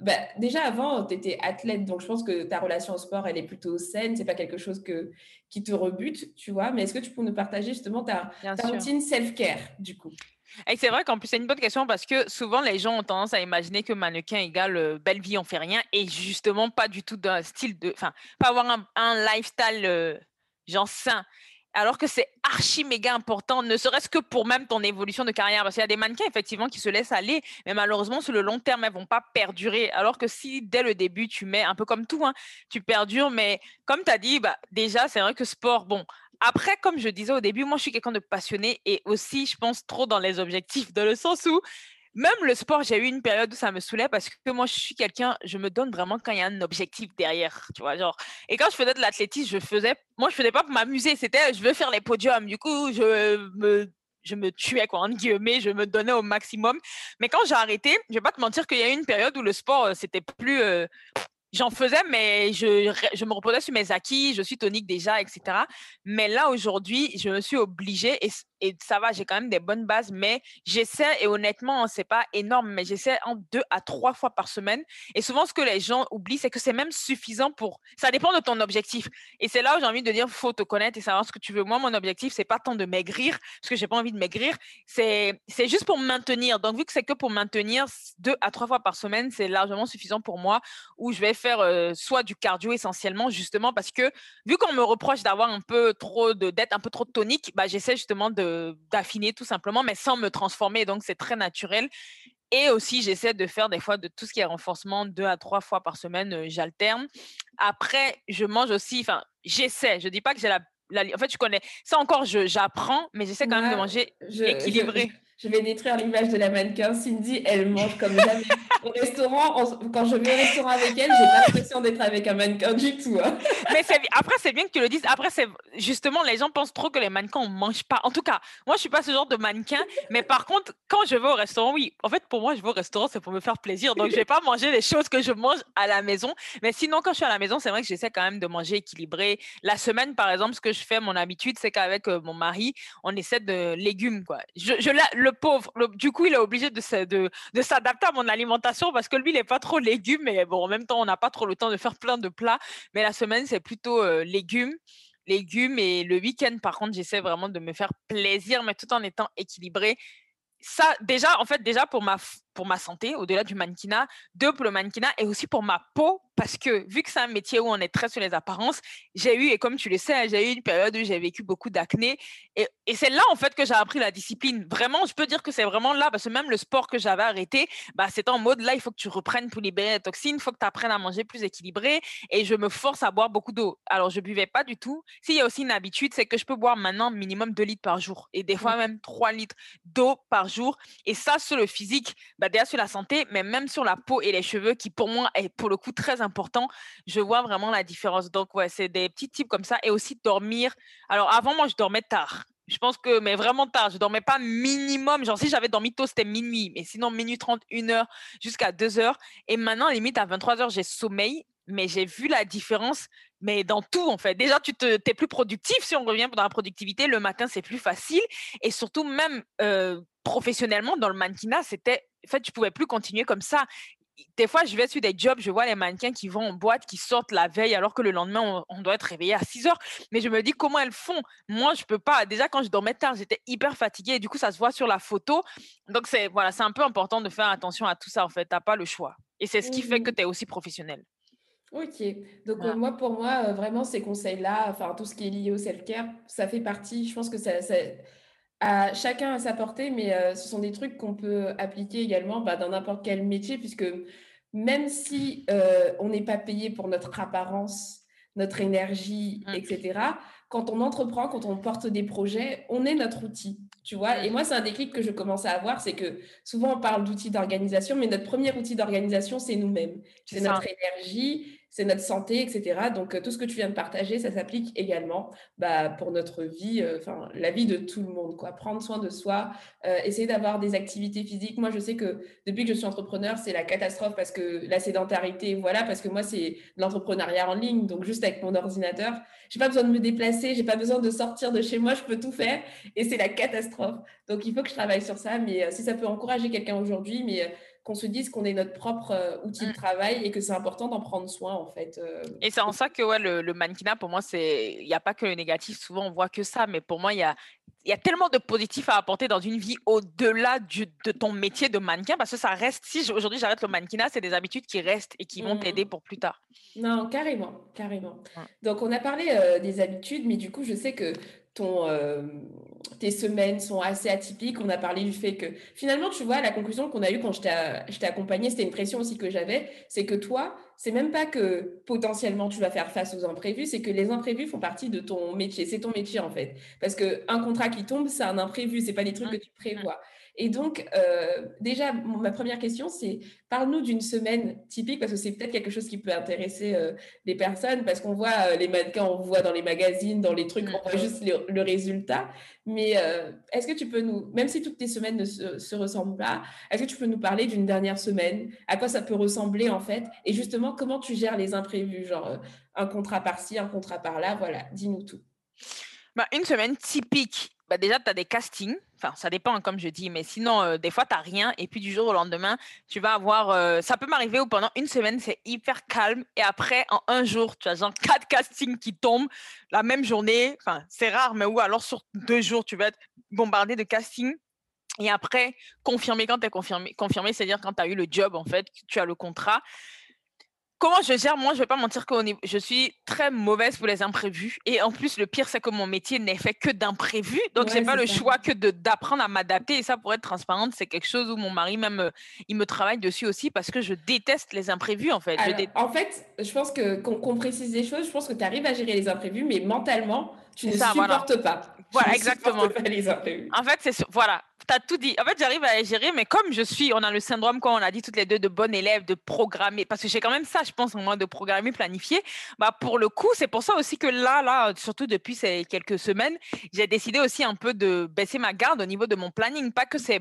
bah, déjà avant, tu étais athlète, donc je pense que ta relation au sport, elle est plutôt saine. C'est pas quelque chose que, qui te rebute, tu vois. Mais est-ce que tu peux nous partager justement ta, ta routine self-care, du coup? Et c'est vrai qu'en plus, c'est une bonne question parce que souvent, les gens ont tendance à imaginer que mannequin égale euh, belle vie, on fait rien. Et justement, pas du tout d'un style de. Enfin, pas avoir un, un lifestyle euh, genre sain alors que c'est archi méga important, ne serait-ce que pour même ton évolution de carrière. Parce qu'il y a des mannequins, effectivement, qui se laissent aller, mais malheureusement, sur le long terme, elles vont pas perdurer. Alors que si, dès le début, tu mets, un peu comme tout, hein, tu perdures, mais comme tu as dit, bah, déjà, c'est vrai que sport, bon, après, comme je disais au début, moi, je suis quelqu'un de passionné et aussi, je pense trop dans les objectifs, dans le sens où même le sport, j'ai eu une période où ça me saoulait parce que moi, je suis quelqu'un, je me donne vraiment quand il y a un objectif derrière. Et quand je faisais de l'athlétisme, je faisais, moi, je faisais pas pour m'amuser, c'était, je veux faire les podiums. Du coup, je me, tuais, quoi, en guillemets, je me donnais au maximum. Mais quand j'ai arrêté, je vais pas te mentir qu'il y a eu une période où le sport, euh, c'était plus, euh, j'en faisais, mais je, je, me reposais sur mes acquis, je suis tonique déjà, etc. Mais là, aujourd'hui, je me suis obligée, et et ça va, j'ai quand même des bonnes bases, mais j'essaie, et honnêtement, c'est pas énorme, mais j'essaie en deux à trois fois par semaine. Et souvent, ce que les gens oublient, c'est que c'est même suffisant pour. Ça dépend de ton objectif. Et c'est là où j'ai envie de dire, faut te connaître et savoir ce que tu veux. Moi, mon objectif, c'est pas tant de maigrir, parce que j'ai pas envie de maigrir. C'est, juste pour me maintenir. Donc, vu que c'est que pour maintenir deux à trois fois par semaine, c'est largement suffisant pour moi, où je vais faire euh, soit du cardio essentiellement, justement, parce que vu qu'on me reproche d'avoir un peu trop de, d'être un peu trop tonique, bah, j'essaie justement de d'affiner tout simplement, mais sans me transformer. Donc, c'est très naturel. Et aussi, j'essaie de faire des fois de tout ce qui est renforcement deux à trois fois par semaine, euh, j'alterne. Après, je mange aussi, enfin, j'essaie, je dis pas que j'ai la, En fait, je connais, ça encore, j'apprends, mais j'essaie quand même de manger équilibré je vais détruire l'image de la mannequin. Cindy, elle mange comme jamais. au restaurant, quand je vais au restaurant avec elle, j'ai pas l'impression d'être avec un mannequin du tout. Hein. Mais après, c'est bien que tu le dises. Après, c'est justement, les gens pensent trop que les mannequins, on mange pas. En tout cas, moi, je suis pas ce genre de mannequin. Mais par contre, quand je vais au restaurant, oui. En fait, pour moi, je vais au restaurant, c'est pour me faire plaisir. Donc, je vais pas manger les choses que je mange à la maison. Mais sinon, quand je suis à la maison, c'est vrai que j'essaie quand même de manger équilibré. La semaine, par exemple, ce que je fais, mon habitude, c'est qu'avec euh, mon mari, on essaie de légumes, quoi. Je, je le pauvre, du coup, il est obligé de s'adapter à mon alimentation parce que lui, il n'est pas trop légumes. Mais bon, en même temps, on n'a pas trop le temps de faire plein de plats. Mais la semaine, c'est plutôt euh, légumes légumes et le week-end par contre j'essaie vraiment de me faire plaisir mais tout en étant équilibré ça déjà en fait déjà pour ma pour ma santé au-delà du mannequinat deux pour le mannequinat et aussi pour ma peau parce que vu que c'est un métier où on est très sur les apparences, j'ai eu, et comme tu le sais, j'ai eu une période où j'ai vécu beaucoup d'acné. Et, et c'est là, en fait, que j'ai appris la discipline. Vraiment, je peux dire que c'est vraiment là, parce que même le sport que j'avais arrêté, bah, c'était en mode, là, il faut que tu reprennes pour libérer les toxines, il faut que tu apprennes à manger plus équilibré. Et je me force à boire beaucoup d'eau. Alors, je buvais pas du tout. S'il y a aussi une habitude, c'est que je peux boire maintenant minimum 2 litres par jour. Et des fois, même 3 litres d'eau par jour. Et ça, sur le physique, bah, déjà sur la santé, mais même sur la peau et les cheveux, qui pour moi est pour le coup très important, je vois vraiment la différence. Donc, ouais, c'est des petits types comme ça. Et aussi dormir. Alors, avant, moi, je dormais tard. Je pense que, mais vraiment tard, je dormais pas minimum. Genre, si j'avais dormi tôt, c'était minuit. Mais sinon, minuit 30, 1 heure jusqu'à 2 heures. Et maintenant, limite, à 23 heures, j'ai sommeil. Mais j'ai vu la différence mais dans tout, en fait. Déjà, tu te, es plus productif. Si on revient dans la productivité, le matin, c'est plus facile. Et surtout, même professionnellement, dans le mannequinat, c'était. En fait, tu pouvais plus continuer comme ça des fois, je vais sur des jobs, je vois les mannequins qui vont en boîte, qui sortent la veille, alors que le lendemain, on, doit être réveillé à 6 heures. Mais je me dis, comment elles font Moi, je peux pas. Déjà, quand je dormais tard, j'étais hyper fatiguée. Et du coup, ça se voit sur la photo. Donc, c'est voilà, c'est un peu important de faire attention à tout ça, en fait. Tu n'as pas le choix. Et c'est ce qui fait que tu es aussi professionnel. Ok. Donc, euh, moi, pour moi, euh, vraiment, ces conseils-là, enfin, tout ce qui est lié au self-care, ça fait partie. Je pense que ça à chacun à sa portée, mais euh, ce sont des trucs qu'on peut appliquer également bah, dans n'importe quel métier, puisque même si euh, on n'est pas payé pour notre apparence, notre énergie, mmh. etc., quand on entreprend, quand on porte des projets, on est notre outil, tu vois. Et moi, c'est un déclic que je commence à avoir, c'est que souvent on parle d'outils d'organisation, mais notre premier outil d'organisation, c'est nous-mêmes. C'est notre énergie, c'est notre santé, etc. Donc, euh, tout ce que tu viens de partager, ça s'applique également bah, pour notre vie, euh, enfin, la vie de tout le monde, quoi. Prendre soin de soi, euh, essayer d'avoir des activités physiques. Moi, je sais que depuis que je suis entrepreneur, c'est la catastrophe parce que la sédentarité, voilà, parce que moi, c'est l'entrepreneuriat en ligne, donc juste avec mon ordinateur. J'ai pas besoin de me déplacer, j'ai pas besoin de sortir de chez moi, je peux tout faire et c'est la catastrophe. Donc, il faut que je travaille sur ça, mais si ça peut encourager quelqu'un aujourd'hui, mais qu'on se dise qu'on est notre propre euh, outil de mmh. travail et que c'est important d'en prendre soin en fait. Euh. Et c'est en ça que ouais, le, mannequinat pour moi c'est il n'y a pas que le négatif souvent on voit que ça mais pour moi il y a il y a tellement de positifs à apporter dans une vie au-delà de ton métier de mannequin parce que ça reste si aujourd'hui j'arrête le mannequinat c'est des habitudes qui restent et qui vont mmh. t'aider pour plus tard. Non carrément carrément. Donc on a parlé euh, des habitudes mais du coup je sais que ton, euh, tes semaines sont assez atypiques. On a parlé du fait que finalement, tu vois, la conclusion qu'on a eue quand je t'ai accompagné, c'était une pression aussi que j'avais, c'est que toi, c'est même pas que potentiellement tu vas faire face aux imprévus, c'est que les imprévus font partie de ton métier. C'est ton métier en fait. Parce qu'un contrat qui tombe, c'est un imprévu, c'est pas des trucs que tu prévois. Et donc, euh, déjà, ma première question, c'est parle-nous d'une semaine typique, parce que c'est peut-être quelque chose qui peut intéresser euh, les personnes, parce qu'on voit euh, les mannequins, on voit dans les magazines, dans les trucs, on voit juste le, résultat. Mais est-ce que tu peux nous, même si toutes tes semaines ne se, ressemblent pas, est-ce que tu peux nous parler d'une dernière semaine? À quoi ça peut ressembler en fait? Et justement, comment tu gères les imprévus? Genre un contrat par-ci, un contrat par-là, voilà, dis-nous tout. Bah, une semaine typique, bah, déjà, tu as des castings. Enfin, ça dépend, hein, comme je dis, mais sinon, euh, des fois, tu n'as rien. Et puis, du jour au lendemain, tu vas avoir. Euh, ça peut m'arriver où pendant une semaine, c'est hyper calme. Et après, en un jour, tu as genre (laughs) quatre castings qui tombent la même journée. Enfin, c'est rare, mais ou alors sur deux jours, tu vas être bombardé de castings. Et après, confirmé quand tu es confirmé. Confirmé, c'est-à-dire quand tu as eu le job, en fait, tu as le contrat. Comment je gère Moi, je vais pas mentir que je suis très mauvaise pour les imprévus. Et en plus, le pire, c'est que mon métier n'est fait que d'imprévus. Donc, je n'ai pas le choix que d'apprendre à m'adapter. Et ça, pour être transparente, c'est quelque chose où mon mari, même, il me travaille dessus aussi parce que je déteste les imprévus, en fait. En fait, je pense que qu'on précise des choses. Je pense que tu arrives à gérer les imprévus, mais mentalement, tu ne supportes pas. Voilà, exactement. En fait, c'est voilà, tu as tout dit. En fait, j'arrive à gérer, mais comme je suis, on a le syndrome, comme on a dit toutes les deux, de bon élève, de programmer, parce que j'ai quand même ça, je pense, moi, de programmer, planifier. Bah, pour le coup, c'est pour ça aussi que là, là, surtout depuis ces quelques semaines, j'ai décidé aussi un peu de baisser ma garde au niveau de mon planning. Pas que c'est,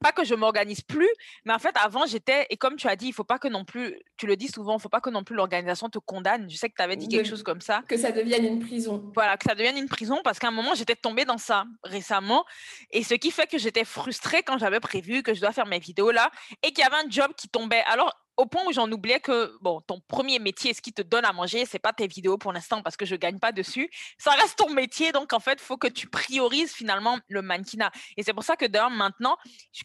pas que je m'organise plus, mais en fait, avant, j'étais, et comme tu as dit, il faut pas que non plus, tu le dis souvent, il faut pas que non plus l'organisation te condamne. Je sais que tu avais dit quelque chose comme ça. Que ça devienne une prison. Voilà, que ça devienne une prison, parce qu'à un moment, j'étais tombée dans ça récemment. Et ce qui fait que j'étais frustrée quand j'avais prévu que je dois faire mes vidéos là et qu'il y avait un job qui tombait. Alors, au point où j'en oubliais que bon, ton premier métier, ce qui te donne à manger, c'est pas tes vidéos pour l'instant parce que je gagne pas dessus. Ça reste ton métier, donc en fait, il faut que tu priorises finalement le mannequinat. Et c'est pour ça que d'ailleurs maintenant,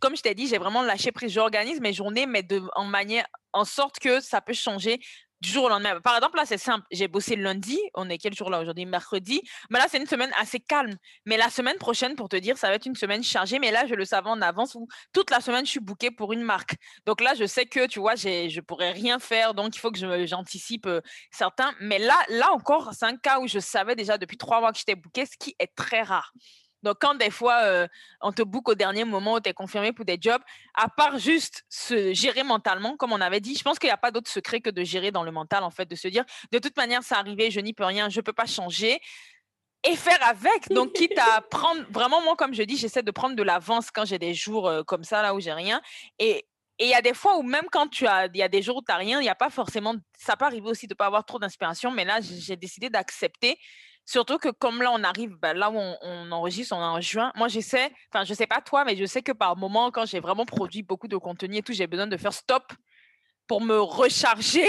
comme je t'ai dit, j'ai vraiment lâché prise. J'organise mes journées, mais de, en manière, en sorte que ça peut changer du jour au lendemain. Par exemple, là, c'est simple. J'ai bossé lundi. On est quel jour là aujourd'hui? Mercredi. Mais là, c'est une semaine assez calme. Mais la semaine prochaine, pour te dire, ça va être une semaine chargée. Mais là, je le savais en avance où toute la semaine, je suis bookée pour une marque. Donc là, je sais que, tu vois, je ne pourrais rien faire. Donc, il faut que j'anticipe euh, certains. Mais là, là encore, c'est un cas où je savais déjà depuis trois mois que j'étais bookée, ce qui est très rare. Donc, quand des fois, euh, on te book au dernier moment où tu es confirmé pour des jobs, à part juste se gérer mentalement, comme on avait dit, je pense qu'il n'y a pas d'autre secret que de gérer dans le mental, en fait, de se dire, de toute manière, ça arrivé, je n'y peux rien, je ne peux pas changer et faire avec. Donc, quitte à (laughs) prendre, vraiment, moi, comme je dis, j'essaie de prendre de l'avance quand j'ai des jours euh, comme ça, là où j'ai rien. Et il y a des fois où même quand tu as, il y a des jours où tu n'as rien, il n'y a pas forcément, ça peut arriver aussi de ne pas avoir trop d'inspiration, mais là, j'ai décidé d'accepter. Surtout que comme là, on arrive, ben, là où on, enregistre, on est en juin. Moi, j'essaie, enfin, je sais pas toi, mais je sais que par moment, quand j'ai vraiment produit beaucoup de contenu et tout, j'ai besoin de faire stop pour me recharger,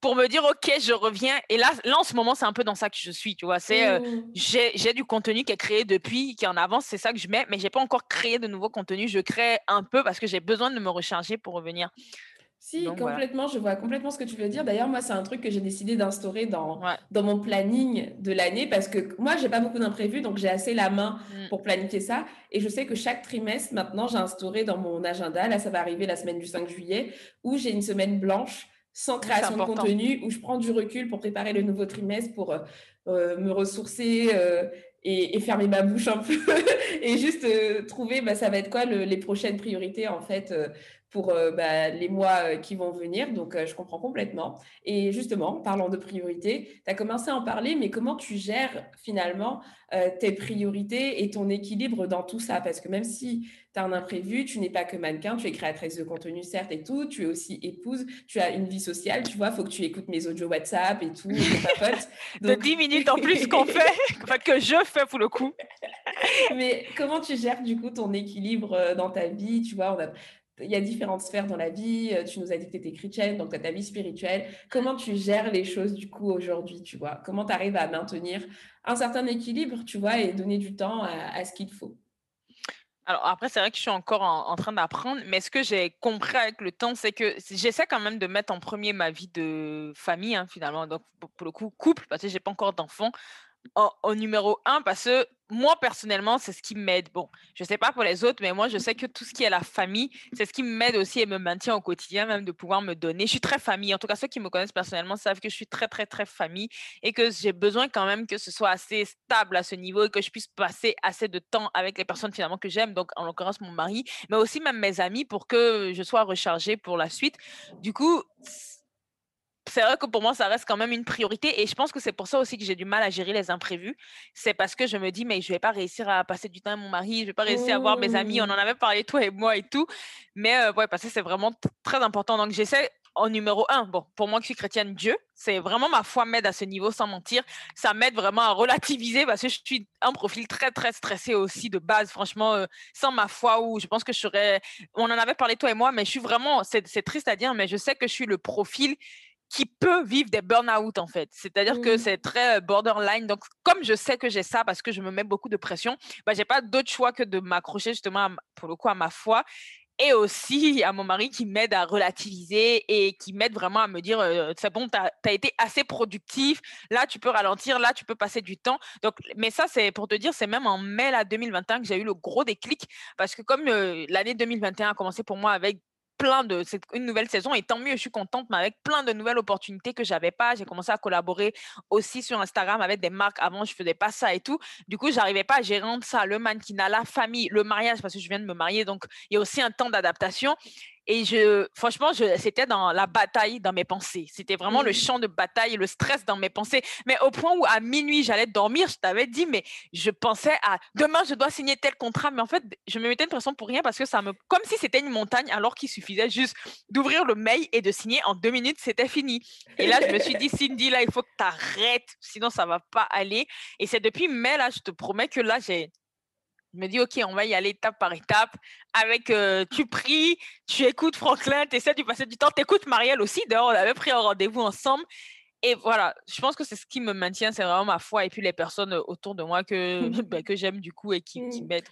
pour me dire, OK, je reviens. Et là, là en ce moment, c'est un peu dans ça que je suis, tu vois. C'est, euh, mmh. j'ai du contenu qui est créé depuis, qui est en avance, c'est ça que je mets, mais j'ai pas encore créé de nouveaux contenus. Je crée un peu parce que j'ai besoin de me recharger pour revenir. Si, complètement, je vois complètement ce que tu veux dire. D'ailleurs, moi, c'est un truc que j'ai décidé d'instaurer dans, dans mon planning de l'année parce que moi, j'ai pas beaucoup d'imprévus, donc j'ai assez la main mmh. pour planifier ça. Et je sais que chaque trimestre, maintenant, j'ai instauré dans mon agenda, là, ça va arriver la semaine du 5 juillet, où j'ai une semaine blanche sans création de contenu, où je prends du recul pour préparer le nouveau trimestre, pour euh, euh, me ressourcer euh, et, fermer ma bouche un (laughs) peu et juste trouver, bah, ça va être quoi les prochaines priorités, en fait pour euh, bah, les mois euh, qui vont venir. Donc, euh, je comprends complètement. Et justement, parlant de priorités, tu as commencé à en parler, mais comment tu gères finalement tes priorités et ton équilibre dans tout ça? Parce que même si tu as un imprévu, tu n'es pas que mannequin, tu es créatrice de contenu, certes, et tout, tu es aussi épouse, tu as une vie sociale, tu vois, il faut que tu écoutes mes audios WhatsApp et tout, (laughs) de 10 minutes en plus qu'on (laughs) fait, enfin, que je fais pour le coup. mais comment tu gères du coup ton équilibre dans ta vie? Tu vois, on a il y a différentes sphères dans la vie. Euh, tu nous as dit que tu étais chrétienne, donc ta vie spirituelle. Comment tu gères les choses du coup aujourd'hui, tu vois? Comment tu arrives à maintenir un certain équilibre, tu vois, et donner du temps à, ce qu'il faut? Alors après, c'est vrai que je suis encore en, train d'apprendre, mais ce que j'ai compris avec le temps, c'est que j'essaie quand même de mettre en premier ma vie de famille, hein, finalement, donc pour, le coup, couple, parce que j'ai pas encore au, numéro un parce que moi, personnellement, c'est ce qui m'aide. Bon, je ne sais pas pour les autres, mais moi, je sais que tout ce qui est la famille, c'est ce qui m'aide aussi et me maintient au quotidien, même de pouvoir me donner. Je suis très famille. En tout cas, ceux qui me connaissent personnellement savent que je suis très, très, très famille et que j'ai besoin quand même que ce soit assez stable à ce niveau et que je puisse passer assez de temps avec les personnes finalement que j'aime, donc en l'occurrence mon mari, mais aussi même mes amis pour que je sois rechargée pour la suite. Du coup, c'est vrai que pour moi, ça reste quand même une priorité. Et je pense que c'est pour ça aussi que j'ai du mal à gérer les imprévus. C'est parce que je me dis, mais je vais pas réussir à passer du temps avec mon mari, je vais pas réussir à voir mes amis. On en avait parlé, toi et moi et tout. Mais euh, ouais, parce que c'est vraiment très important. Donc, j'essaie en numéro un, bon, pour moi qui suis chrétienne, Dieu, c'est vraiment ma foi m'aide à ce niveau, sans mentir. Ça m'aide vraiment à relativiser parce que je suis un profil très, très stressé aussi de base. Franchement, euh, sans ma foi, où je pense que je serais. On en avait parlé, toi et moi, mais je suis vraiment. C'est triste à dire, mais je sais que je suis le profil qui peut vivre des burn-out en fait. C'est-à-dire que mmh. c'est très borderline. Donc, comme je sais que j'ai ça parce que je me mets beaucoup de pression, bah, j'ai pas d'autre choix que de m'accrocher justement pour le coup à ma foi et aussi (laughs) à mon mari qui m'aide à relativiser et qui m'aide vraiment à me dire c'est bon, tu as, été assez productif, là tu peux ralentir, là tu peux passer du temps. Donc, mais ça, c'est pour te dire, c'est même en mai là, 2021 que j'ai eu le gros déclic parce que comme l'année 2021 a commencé pour moi avec plein de c'est une nouvelle saison et tant mieux je suis contente mais avec plein de nouvelles opportunités que j'avais pas. J'ai commencé à collaborer aussi sur Instagram avec des marques. Avant je faisais pas ça et tout. Du coup j'arrivais pas à gérer ça le mannequinat la famille le mariage parce que je viens de me marier donc il y a aussi un temps d'adaptation et je, franchement, je, c'était dans la bataille dans mes pensées. C'était vraiment le mmh. champ de bataille, le stress dans mes pensées. Mais au point où à minuit, j'allais dormir, je t'avais dit, mais je pensais à demain, je dois signer tel contrat. Mais en fait, je me mettais une pression pour rien parce que ça me, comme si c'était une montagne, alors qu'il suffisait juste d'ouvrir le mail et de signer en deux minutes, c'était fini. Et là, je me suis dit, (laughs) Cindy, là, il faut que tu arrêtes, sinon ça va pas aller. Et c'est depuis mai, là, je te promets que là, j'ai, je me dis, OK, on va y aller étape par étape. Avec, euh, tu pries, tu écoutes Franklin, tu essaies de passer du temps, tu écoutes Marielle aussi. D'ailleurs, on avait pris un rendez-vous ensemble. Et voilà, je pense que c'est ce qui me maintient, c'est vraiment ma foi et puis les personnes autour de moi que, (laughs) ben, que j'aime du coup et qui, qui mmh. m'aident.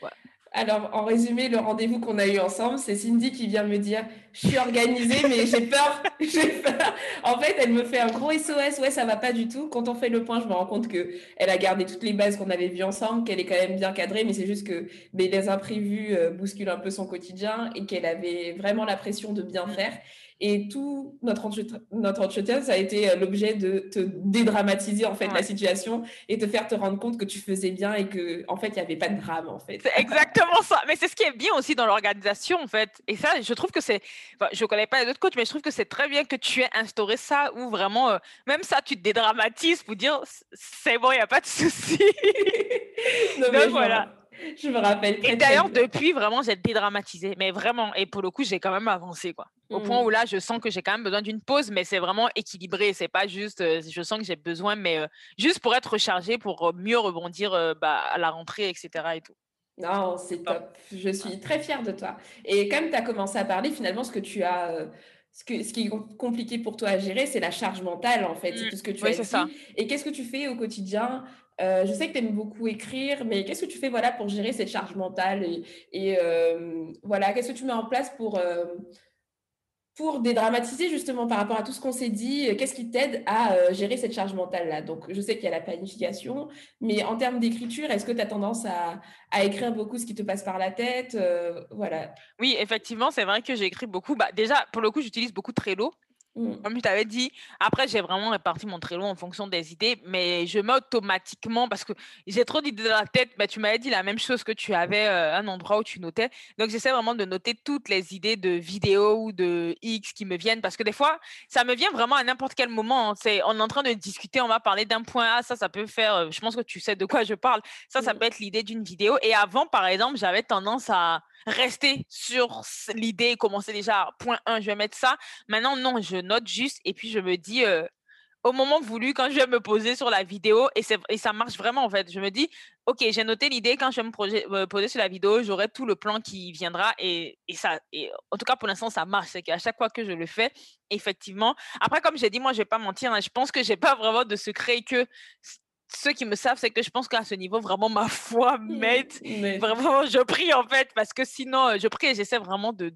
Alors, en résumé, le rendez-vous qu'on a eu ensemble, c'est Cindy qui vient me dire Je suis organisée, mais j'ai peur. (laughs) peur. En fait, elle me fait un gros SOS. Ouais, ça va pas du tout. Quand on fait le point, je me rends compte qu'elle a gardé toutes les bases qu'on avait vues ensemble, qu'elle est quand même bien cadrée, mais c'est juste que mais les imprévus euh, bousculent un peu son quotidien et qu'elle avait vraiment la pression de bien faire. Et tout notre entretien, notre entretien ça a été euh, l'objet de te dédramatiser en fait la situation et te faire te rendre compte que tu faisais bien et que en fait il n'y avait pas de drame en fait. C'est exactement ça. Mais c'est ce qui est bien aussi dans l'organisation en fait. Et ça, je trouve que c'est, enfin, je connais pas les autres coachs, mais je trouve que c'est très bien que tu aies instauré ça où vraiment, euh, même ça, tu te dédramatises pour dire c'est bon, il n'y a pas de souci. (laughs) Donc voilà. (laughs) Je me rappelle. et d'ailleurs, depuis, vraiment, j'ai dédramatisé. Mais vraiment, et pour le coup, j'ai quand même avancé, quoi. Au point où là, je sens que j'ai quand même besoin d'une pause, mais c'est vraiment équilibré. C'est pas juste, euh, je sens que j'ai besoin, mais euh, juste pour être rechargé, pour mieux rebondir bah, à la rentrée, etc. Et tout. Non, c'est top. Je suis très fière de toi. Et comme tu as commencé à parler, finalement, ce que tu as ce, que, ce qui est compliqué pour toi à gérer, c'est la charge mentale, en fait. C'est mmh. tout ce que tu as dit. Ça. Et qu'est-ce que tu fais au quotidien euh, je sais que tu aimes beaucoup écrire, mais qu'est-ce que tu fais voilà, pour gérer cette charge mentale Et, euh, voilà, qu'est-ce que tu mets en place pour, euh, pour dédramatiser justement par rapport à tout ce qu'on s'est dit? Qu'est-ce qui t'aide à gérer cette charge mentale-là? Donc, je sais qu'il y a la planification, mais en termes d'écriture, est-ce que tu as tendance à, à, écrire beaucoup ce qui te passe par la tête? Voilà. Oui, effectivement, c'est vrai que j'écris beaucoup. Bah, déjà, pour le coup, j'utilise beaucoup Trello. Mmh. Comme je t'avais dit, après, j'ai vraiment réparti mon Trello en fonction des idées, mais je mets automatiquement parce que j'ai trop d'idées dans la tête. Bah, tu m'avais dit la même chose que tu avais euh, un endroit où tu notais. Donc, j'essaie vraiment de noter toutes les idées de vidéos ou de X qui me viennent parce que des fois, ça me vient vraiment à n'importe quel moment. C'est, on est en train de discuter, on va parler d'un point A, ça, ça peut faire, euh, je pense que tu sais de quoi je parle. Ça, ça mmh. peut être l'idée d'une vidéo. Et avant, par exemple, j'avais tendance à rester sur l'idée commencer déjà, point 1, je vais mettre ça. Maintenant, non, je note juste et puis je me dis, euh, au moment voulu, quand je vais me poser sur la vidéo, et, et ça marche vraiment en fait, je me dis, ok, j'ai noté l'idée, quand je vais me, poser sur la vidéo, j'aurai tout le plan qui viendra et, et ça, et en tout cas pour l'instant, ça marche. C'est qu'à chaque fois que je le fais, effectivement, après, comme j'ai dit, moi, je vais pas mentir, hein, je pense que j'ai pas vraiment de secret que ceux qui me savent, c'est que je pense qu'à ce niveau, vraiment, ma foi mmh, (laughs) m'aide. Vraiment, je prie en fait, parce que sinon, euh, je prie et j'essaie vraiment de,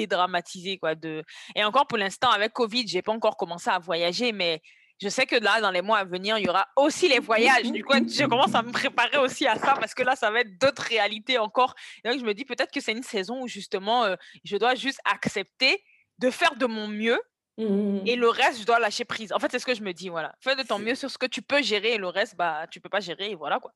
dédramatiser. Quoi, de... Et encore pour l'instant, avec Covid, j'ai pas encore commencé à voyager, mais je sais que là, dans les mois à venir, il y aura aussi les voyages. Du coup, je commence à me préparer aussi à ça parce que là, ça va être d'autres réalités encore. Et donc, je me dis peut-être que c'est une saison où justement, euh, je dois juste accepter de faire de mon mieux Mmh. Et le reste, je dois lâcher prise. En fait, c'est ce que je me dis, voilà. Fais de ton mieux sur ce que tu peux gérer et le reste, bah, tu peux pas gérer et voilà quoi.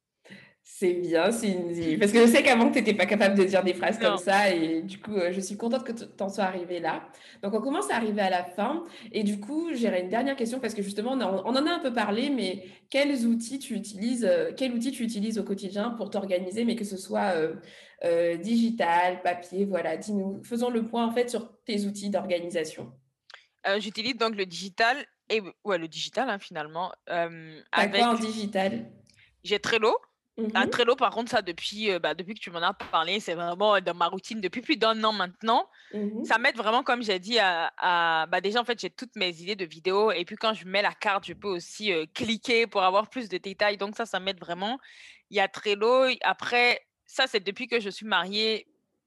C'est bien, Cindy. Parce que je sais qu'avant, tu n'étais pas capable de dire des phrases comme ça. Et du coup, euh, je suis contente que tu en sois arrivé là. Donc, on commence à arriver à la fin. Et du coup, j'aurais une dernière question parce que justement, on, en a un peu parlé, mais quels outils tu utilises, euh, quel outil tu utilises au quotidien pour t'organiser, mais que ce soit euh, digital, papier, voilà. Dis-nous, faisons le point en fait sur tes outils d'organisation. J'utilise donc le digital et ouais, le digital hein, finalement. avec... quoi en digital? J'ai Trello. Mmh Trello, par contre, ça, depuis, bah, depuis que tu m'en as parlé, c'est vraiment dans ma routine depuis plus d'un an maintenant. Mmh ça m'aide vraiment, comme j'ai dit, à, bah, déjà, en fait, j'ai toutes mes idées de vidéos. Et puis, quand je mets la carte, je peux aussi cliquer pour avoir plus de détails. Donc, ça, ça m'aide vraiment. Il y a Trello. Après, ça, c'est depuis que je suis mariée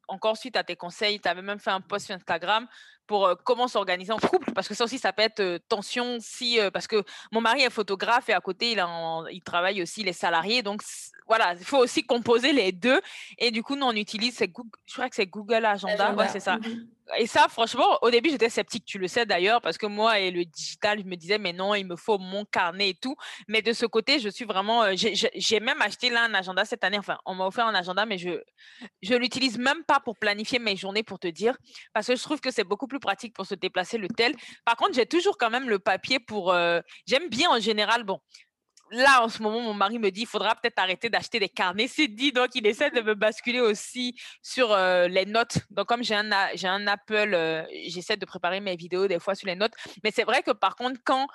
encore suite à tes conseils, tu avais même fait un post sur Instagram pour comment s'organiser en couple, parce que ça aussi, ça peut être tension si, parce que mon mari est photographe et à côté, il, il travaille aussi les salariés, donc voilà, il faut aussi composer les deux. Et du coup, nous, on utilise, je crois que c'est Google Agenda, c'est ça. Mmh et ça, franchement, au début, j'étais sceptique, tu le sais d'ailleurs, parce que moi et le digital, je me disais, mais non, il me faut mon carnet et tout. Mais de ce côté, je suis vraiment. Euh, j'ai même acheté là un agenda cette année. Enfin, on m'a offert un agenda, mais je je l'utilise même pas pour planifier mes journées, pour te dire, parce que je trouve que c'est beaucoup plus pratique pour se déplacer le tel. Par contre, j'ai toujours quand même le papier pour. Euh, j'aime bien en général, bon, là, en ce moment, mon mari me dit, il faudra peut-être arrêter d'acheter des carnets. C'est dit, donc il essaie de me basculer aussi sur euh, les notes. Donc, comme j'ai un, un Apple, euh, j'essaie de préparer mes vidéos des fois sur les notes. Mais c'est vrai que par contre, quand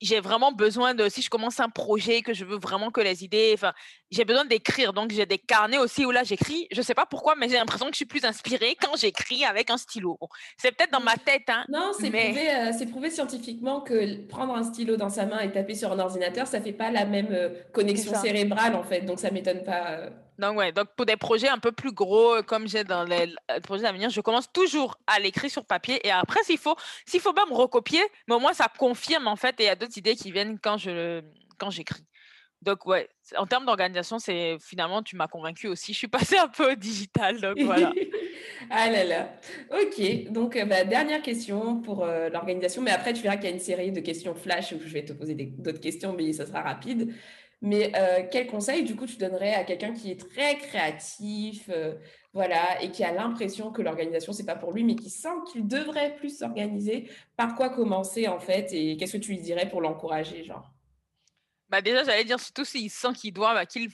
j'ai vraiment besoin de, si je commence un projet, que je veux vraiment que les idées, enfin, j'ai besoin d'écrire. Donc, j'ai des carnets aussi où là, j'écris. Je ne sais pas pourquoi, mais j'ai l'impression que je suis plus inspirée quand j'écris avec un stylo. c'est peut-être dans ma tête. Hein, non, c'est prouvé, euh, prouvé, scientifiquement que prendre un stylo dans sa main et taper sur un ordinateur, ça ne fait pas la même euh, connexion cérébrale, en fait. Donc, ça ne m'étonne pas. Euh. Donc, ouais, donc pour des projets un peu plus gros, comme j'ai dans les projets d'avenir, je commence toujours à l'écrire sur papier. Et après, s'il faut, s'il faut pas me recopier, mais au moins ça confirme en fait. Et il y a d'autres idées qui viennent quand je quand j'écris. Donc, ouais, en termes d'organisation, c'est finalement, tu m'as convaincu aussi. Je suis passée un peu au digital, donc voilà. (laughs) ah là là. Ok, donc euh, bah, dernière question pour euh, l'organisation. Mais après, tu verras qu'il y a une série de questions flash où je vais te poser d'autres questions, mais ça sera rapide. Mais euh, quel conseil, du coup, tu donnerais à quelqu'un qui est très créatif, euh, voilà, et qui a l'impression que l'organisation, c'est pas pour lui, mais qui sent qu'il devrait plus s'organiser? Par quoi commencer, en fait Et qu'est-ce que tu lui dirais pour l'encourager, genre? Bah Déjà, j'allais dire, surtout s'il sent qu'il doit, bah, qu'il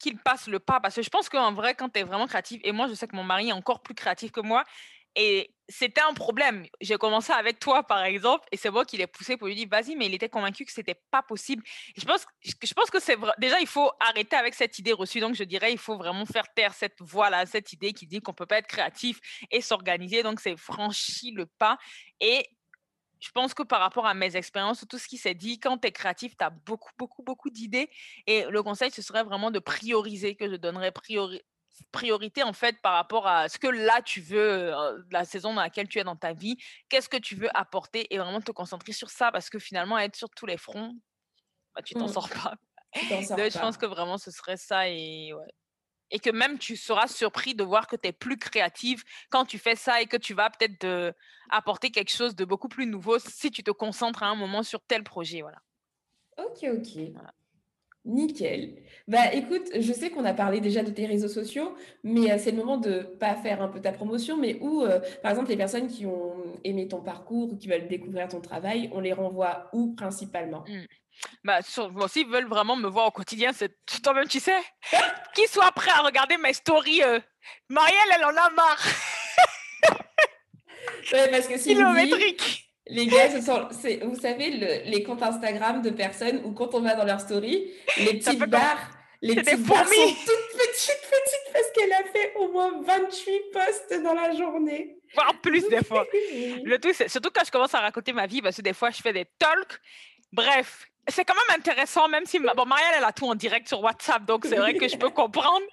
qu'il passe le pas. Parce que je pense qu'en vrai, quand tu es vraiment créatif, et moi, je sais que mon mari est encore plus créatif que moi, et c'était un problème. J'ai commencé avec toi, par exemple, et c'est moi qui l'ai poussé pour lui dire vas-y, mais il était convaincu que c'était pas possible. je pense, que c'est vrai. Déjà, il faut arrêter avec cette idée reçue. Donc, je dirais, il faut vraiment faire taire cette voix-là, cette idée qui dit qu'on peut pas être créatif et s'organiser. Donc, c'est franchi le pas. Et je pense que par rapport à mes expériences, tout ce qui s'est dit, quand tu es créatif, tu as beaucoup, beaucoup, beaucoup d'idées. Et le conseil, ce serait vraiment de prioriser, que je donnerais priori priorité en fait par rapport à ce que là tu veux, la saison dans laquelle tu es dans ta vie, qu'est-ce que tu veux apporter et vraiment te concentrer sur ça parce que finalement être sur tous les fronts, bah, tu t'en mmh. sors pas. (laughs) je pense que vraiment ce serait ça et Et que même tu seras surpris de voir que tu es plus créative quand tu fais ça et que tu vas peut-être apporter quelque chose de beaucoup plus nouveau si tu te concentres à un moment sur tel projet. Voilà. Ok, ok. Nickel. Bah écoute, je sais qu'on a parlé déjà de tes réseaux sociaux, mais euh, c'est le moment de pas faire un peu ta promotion, mais où, euh, par exemple, les personnes qui ont aimé ton parcours ou qui veulent découvrir ton travail, on les renvoie où principalement? Mmh. Bah, s'ils veulent vraiment me voir au quotidien, c'est toi-même, tu sais, (laughs) qu'ils soient prêts à regarder mes stories. Euh, Marielle, elle en a marre. ouais, parce que (laughs) si Kilométrique. Les gars, ce sont, vous savez, les comptes Instagram de personnes où quand on va dans leur story, les petites barres, les petites barres sont toutes petites, petites parce qu'elle a fait au moins 28 posts dans la journée. Voire plus des fois. Le tout, c'est surtout quand je commence à raconter ma vie, parce que des fois, je fais des talks. Bref, c'est quand même intéressant, même si bon, Marielle, elle a tout en direct sur WhatsApp, donc c'est vrai que je peux comprendre.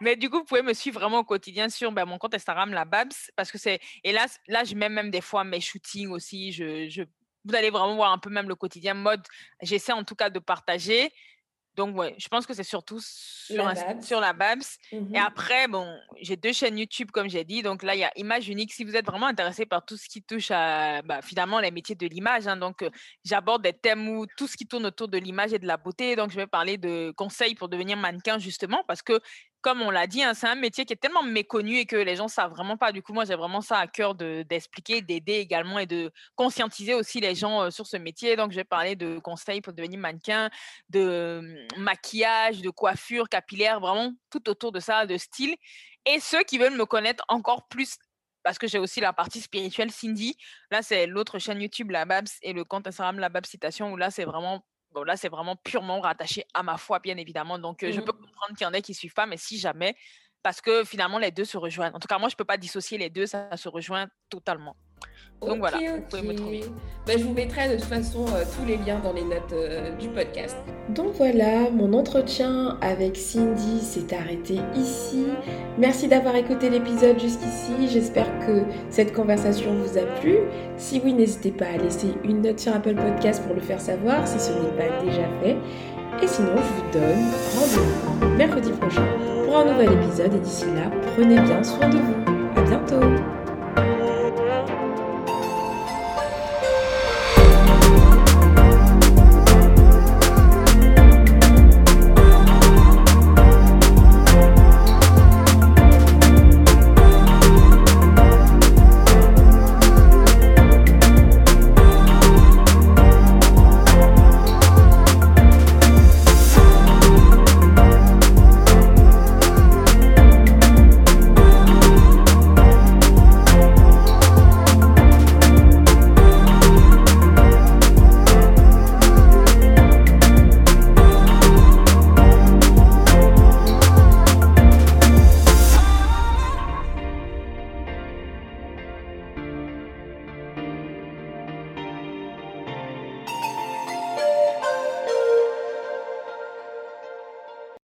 Mais du coup, vous pouvez me suivre vraiment au quotidien sur ben, mon compte Instagram, la Babs, parce que c'est. Et là, là, je mets même des fois mes shootings aussi. Je, vous allez vraiment voir un peu même le quotidien mode. J'essaie en tout cas de partager. Donc, ouais, je pense que c'est surtout sur la, sur la Babs. Et mmh après, bon, j'ai deux chaînes YouTube, comme j'ai dit. Donc là, il y a Image Unique. Si vous êtes vraiment intéressé par tout ce qui touche à, bah, finalement, les métiers de l'image, hein, donc j'aborde des thèmes où tout ce qui tourne autour de l'image et de la beauté. Donc, je vais parler de conseils pour devenir mannequin, justement, parce que comme on l'a dit, hein, c'est un métier qui est tellement méconnu et que les gens ne savent vraiment pas. Du coup, moi, j'ai vraiment ça à cœur d'expliquer, d'aider également et de conscientiser aussi les gens sur ce métier. Donc, je vais parler de conseils pour devenir mannequin, de mmh, maquillage, de coiffure capillaire, vraiment tout autour de ça, de style. Et ceux qui veulent me connaître encore plus parce que j'ai aussi la partie spirituelle Cindy. Là, c'est l'autre chaîne YouTube, la Babs, et le compte Instagram, la Babs Citation, où là, c'est vraiment Bon, là, c'est vraiment purement rattaché à ma foi, bien évidemment. Donc, je mmh peux comprendre qu'il y en a qui ne suivent pas, mais si jamais, parce que finalement, les deux se rejoignent. En tout cas, moi, je ne peux pas dissocier les deux, ça se rejoint totalement. Donc voilà, vous pouvez me trouver. Ben, je vous mettrai de toute façon euh, tous les liens dans les notes euh, du podcast. Donc voilà, mon entretien avec Cindy s'est arrêté ici. Merci d'avoir écouté l'épisode jusqu'ici. J'espère que cette conversation vous a plu. Si oui, n'hésitez pas à laisser une note sur Apple Podcast pour le faire savoir si ce n'est pas déjà fait. Et sinon, je vous donne rendez-vous mercredi prochain pour un nouvel épisode. Et d'ici là, prenez bien soin de vous. À bientôt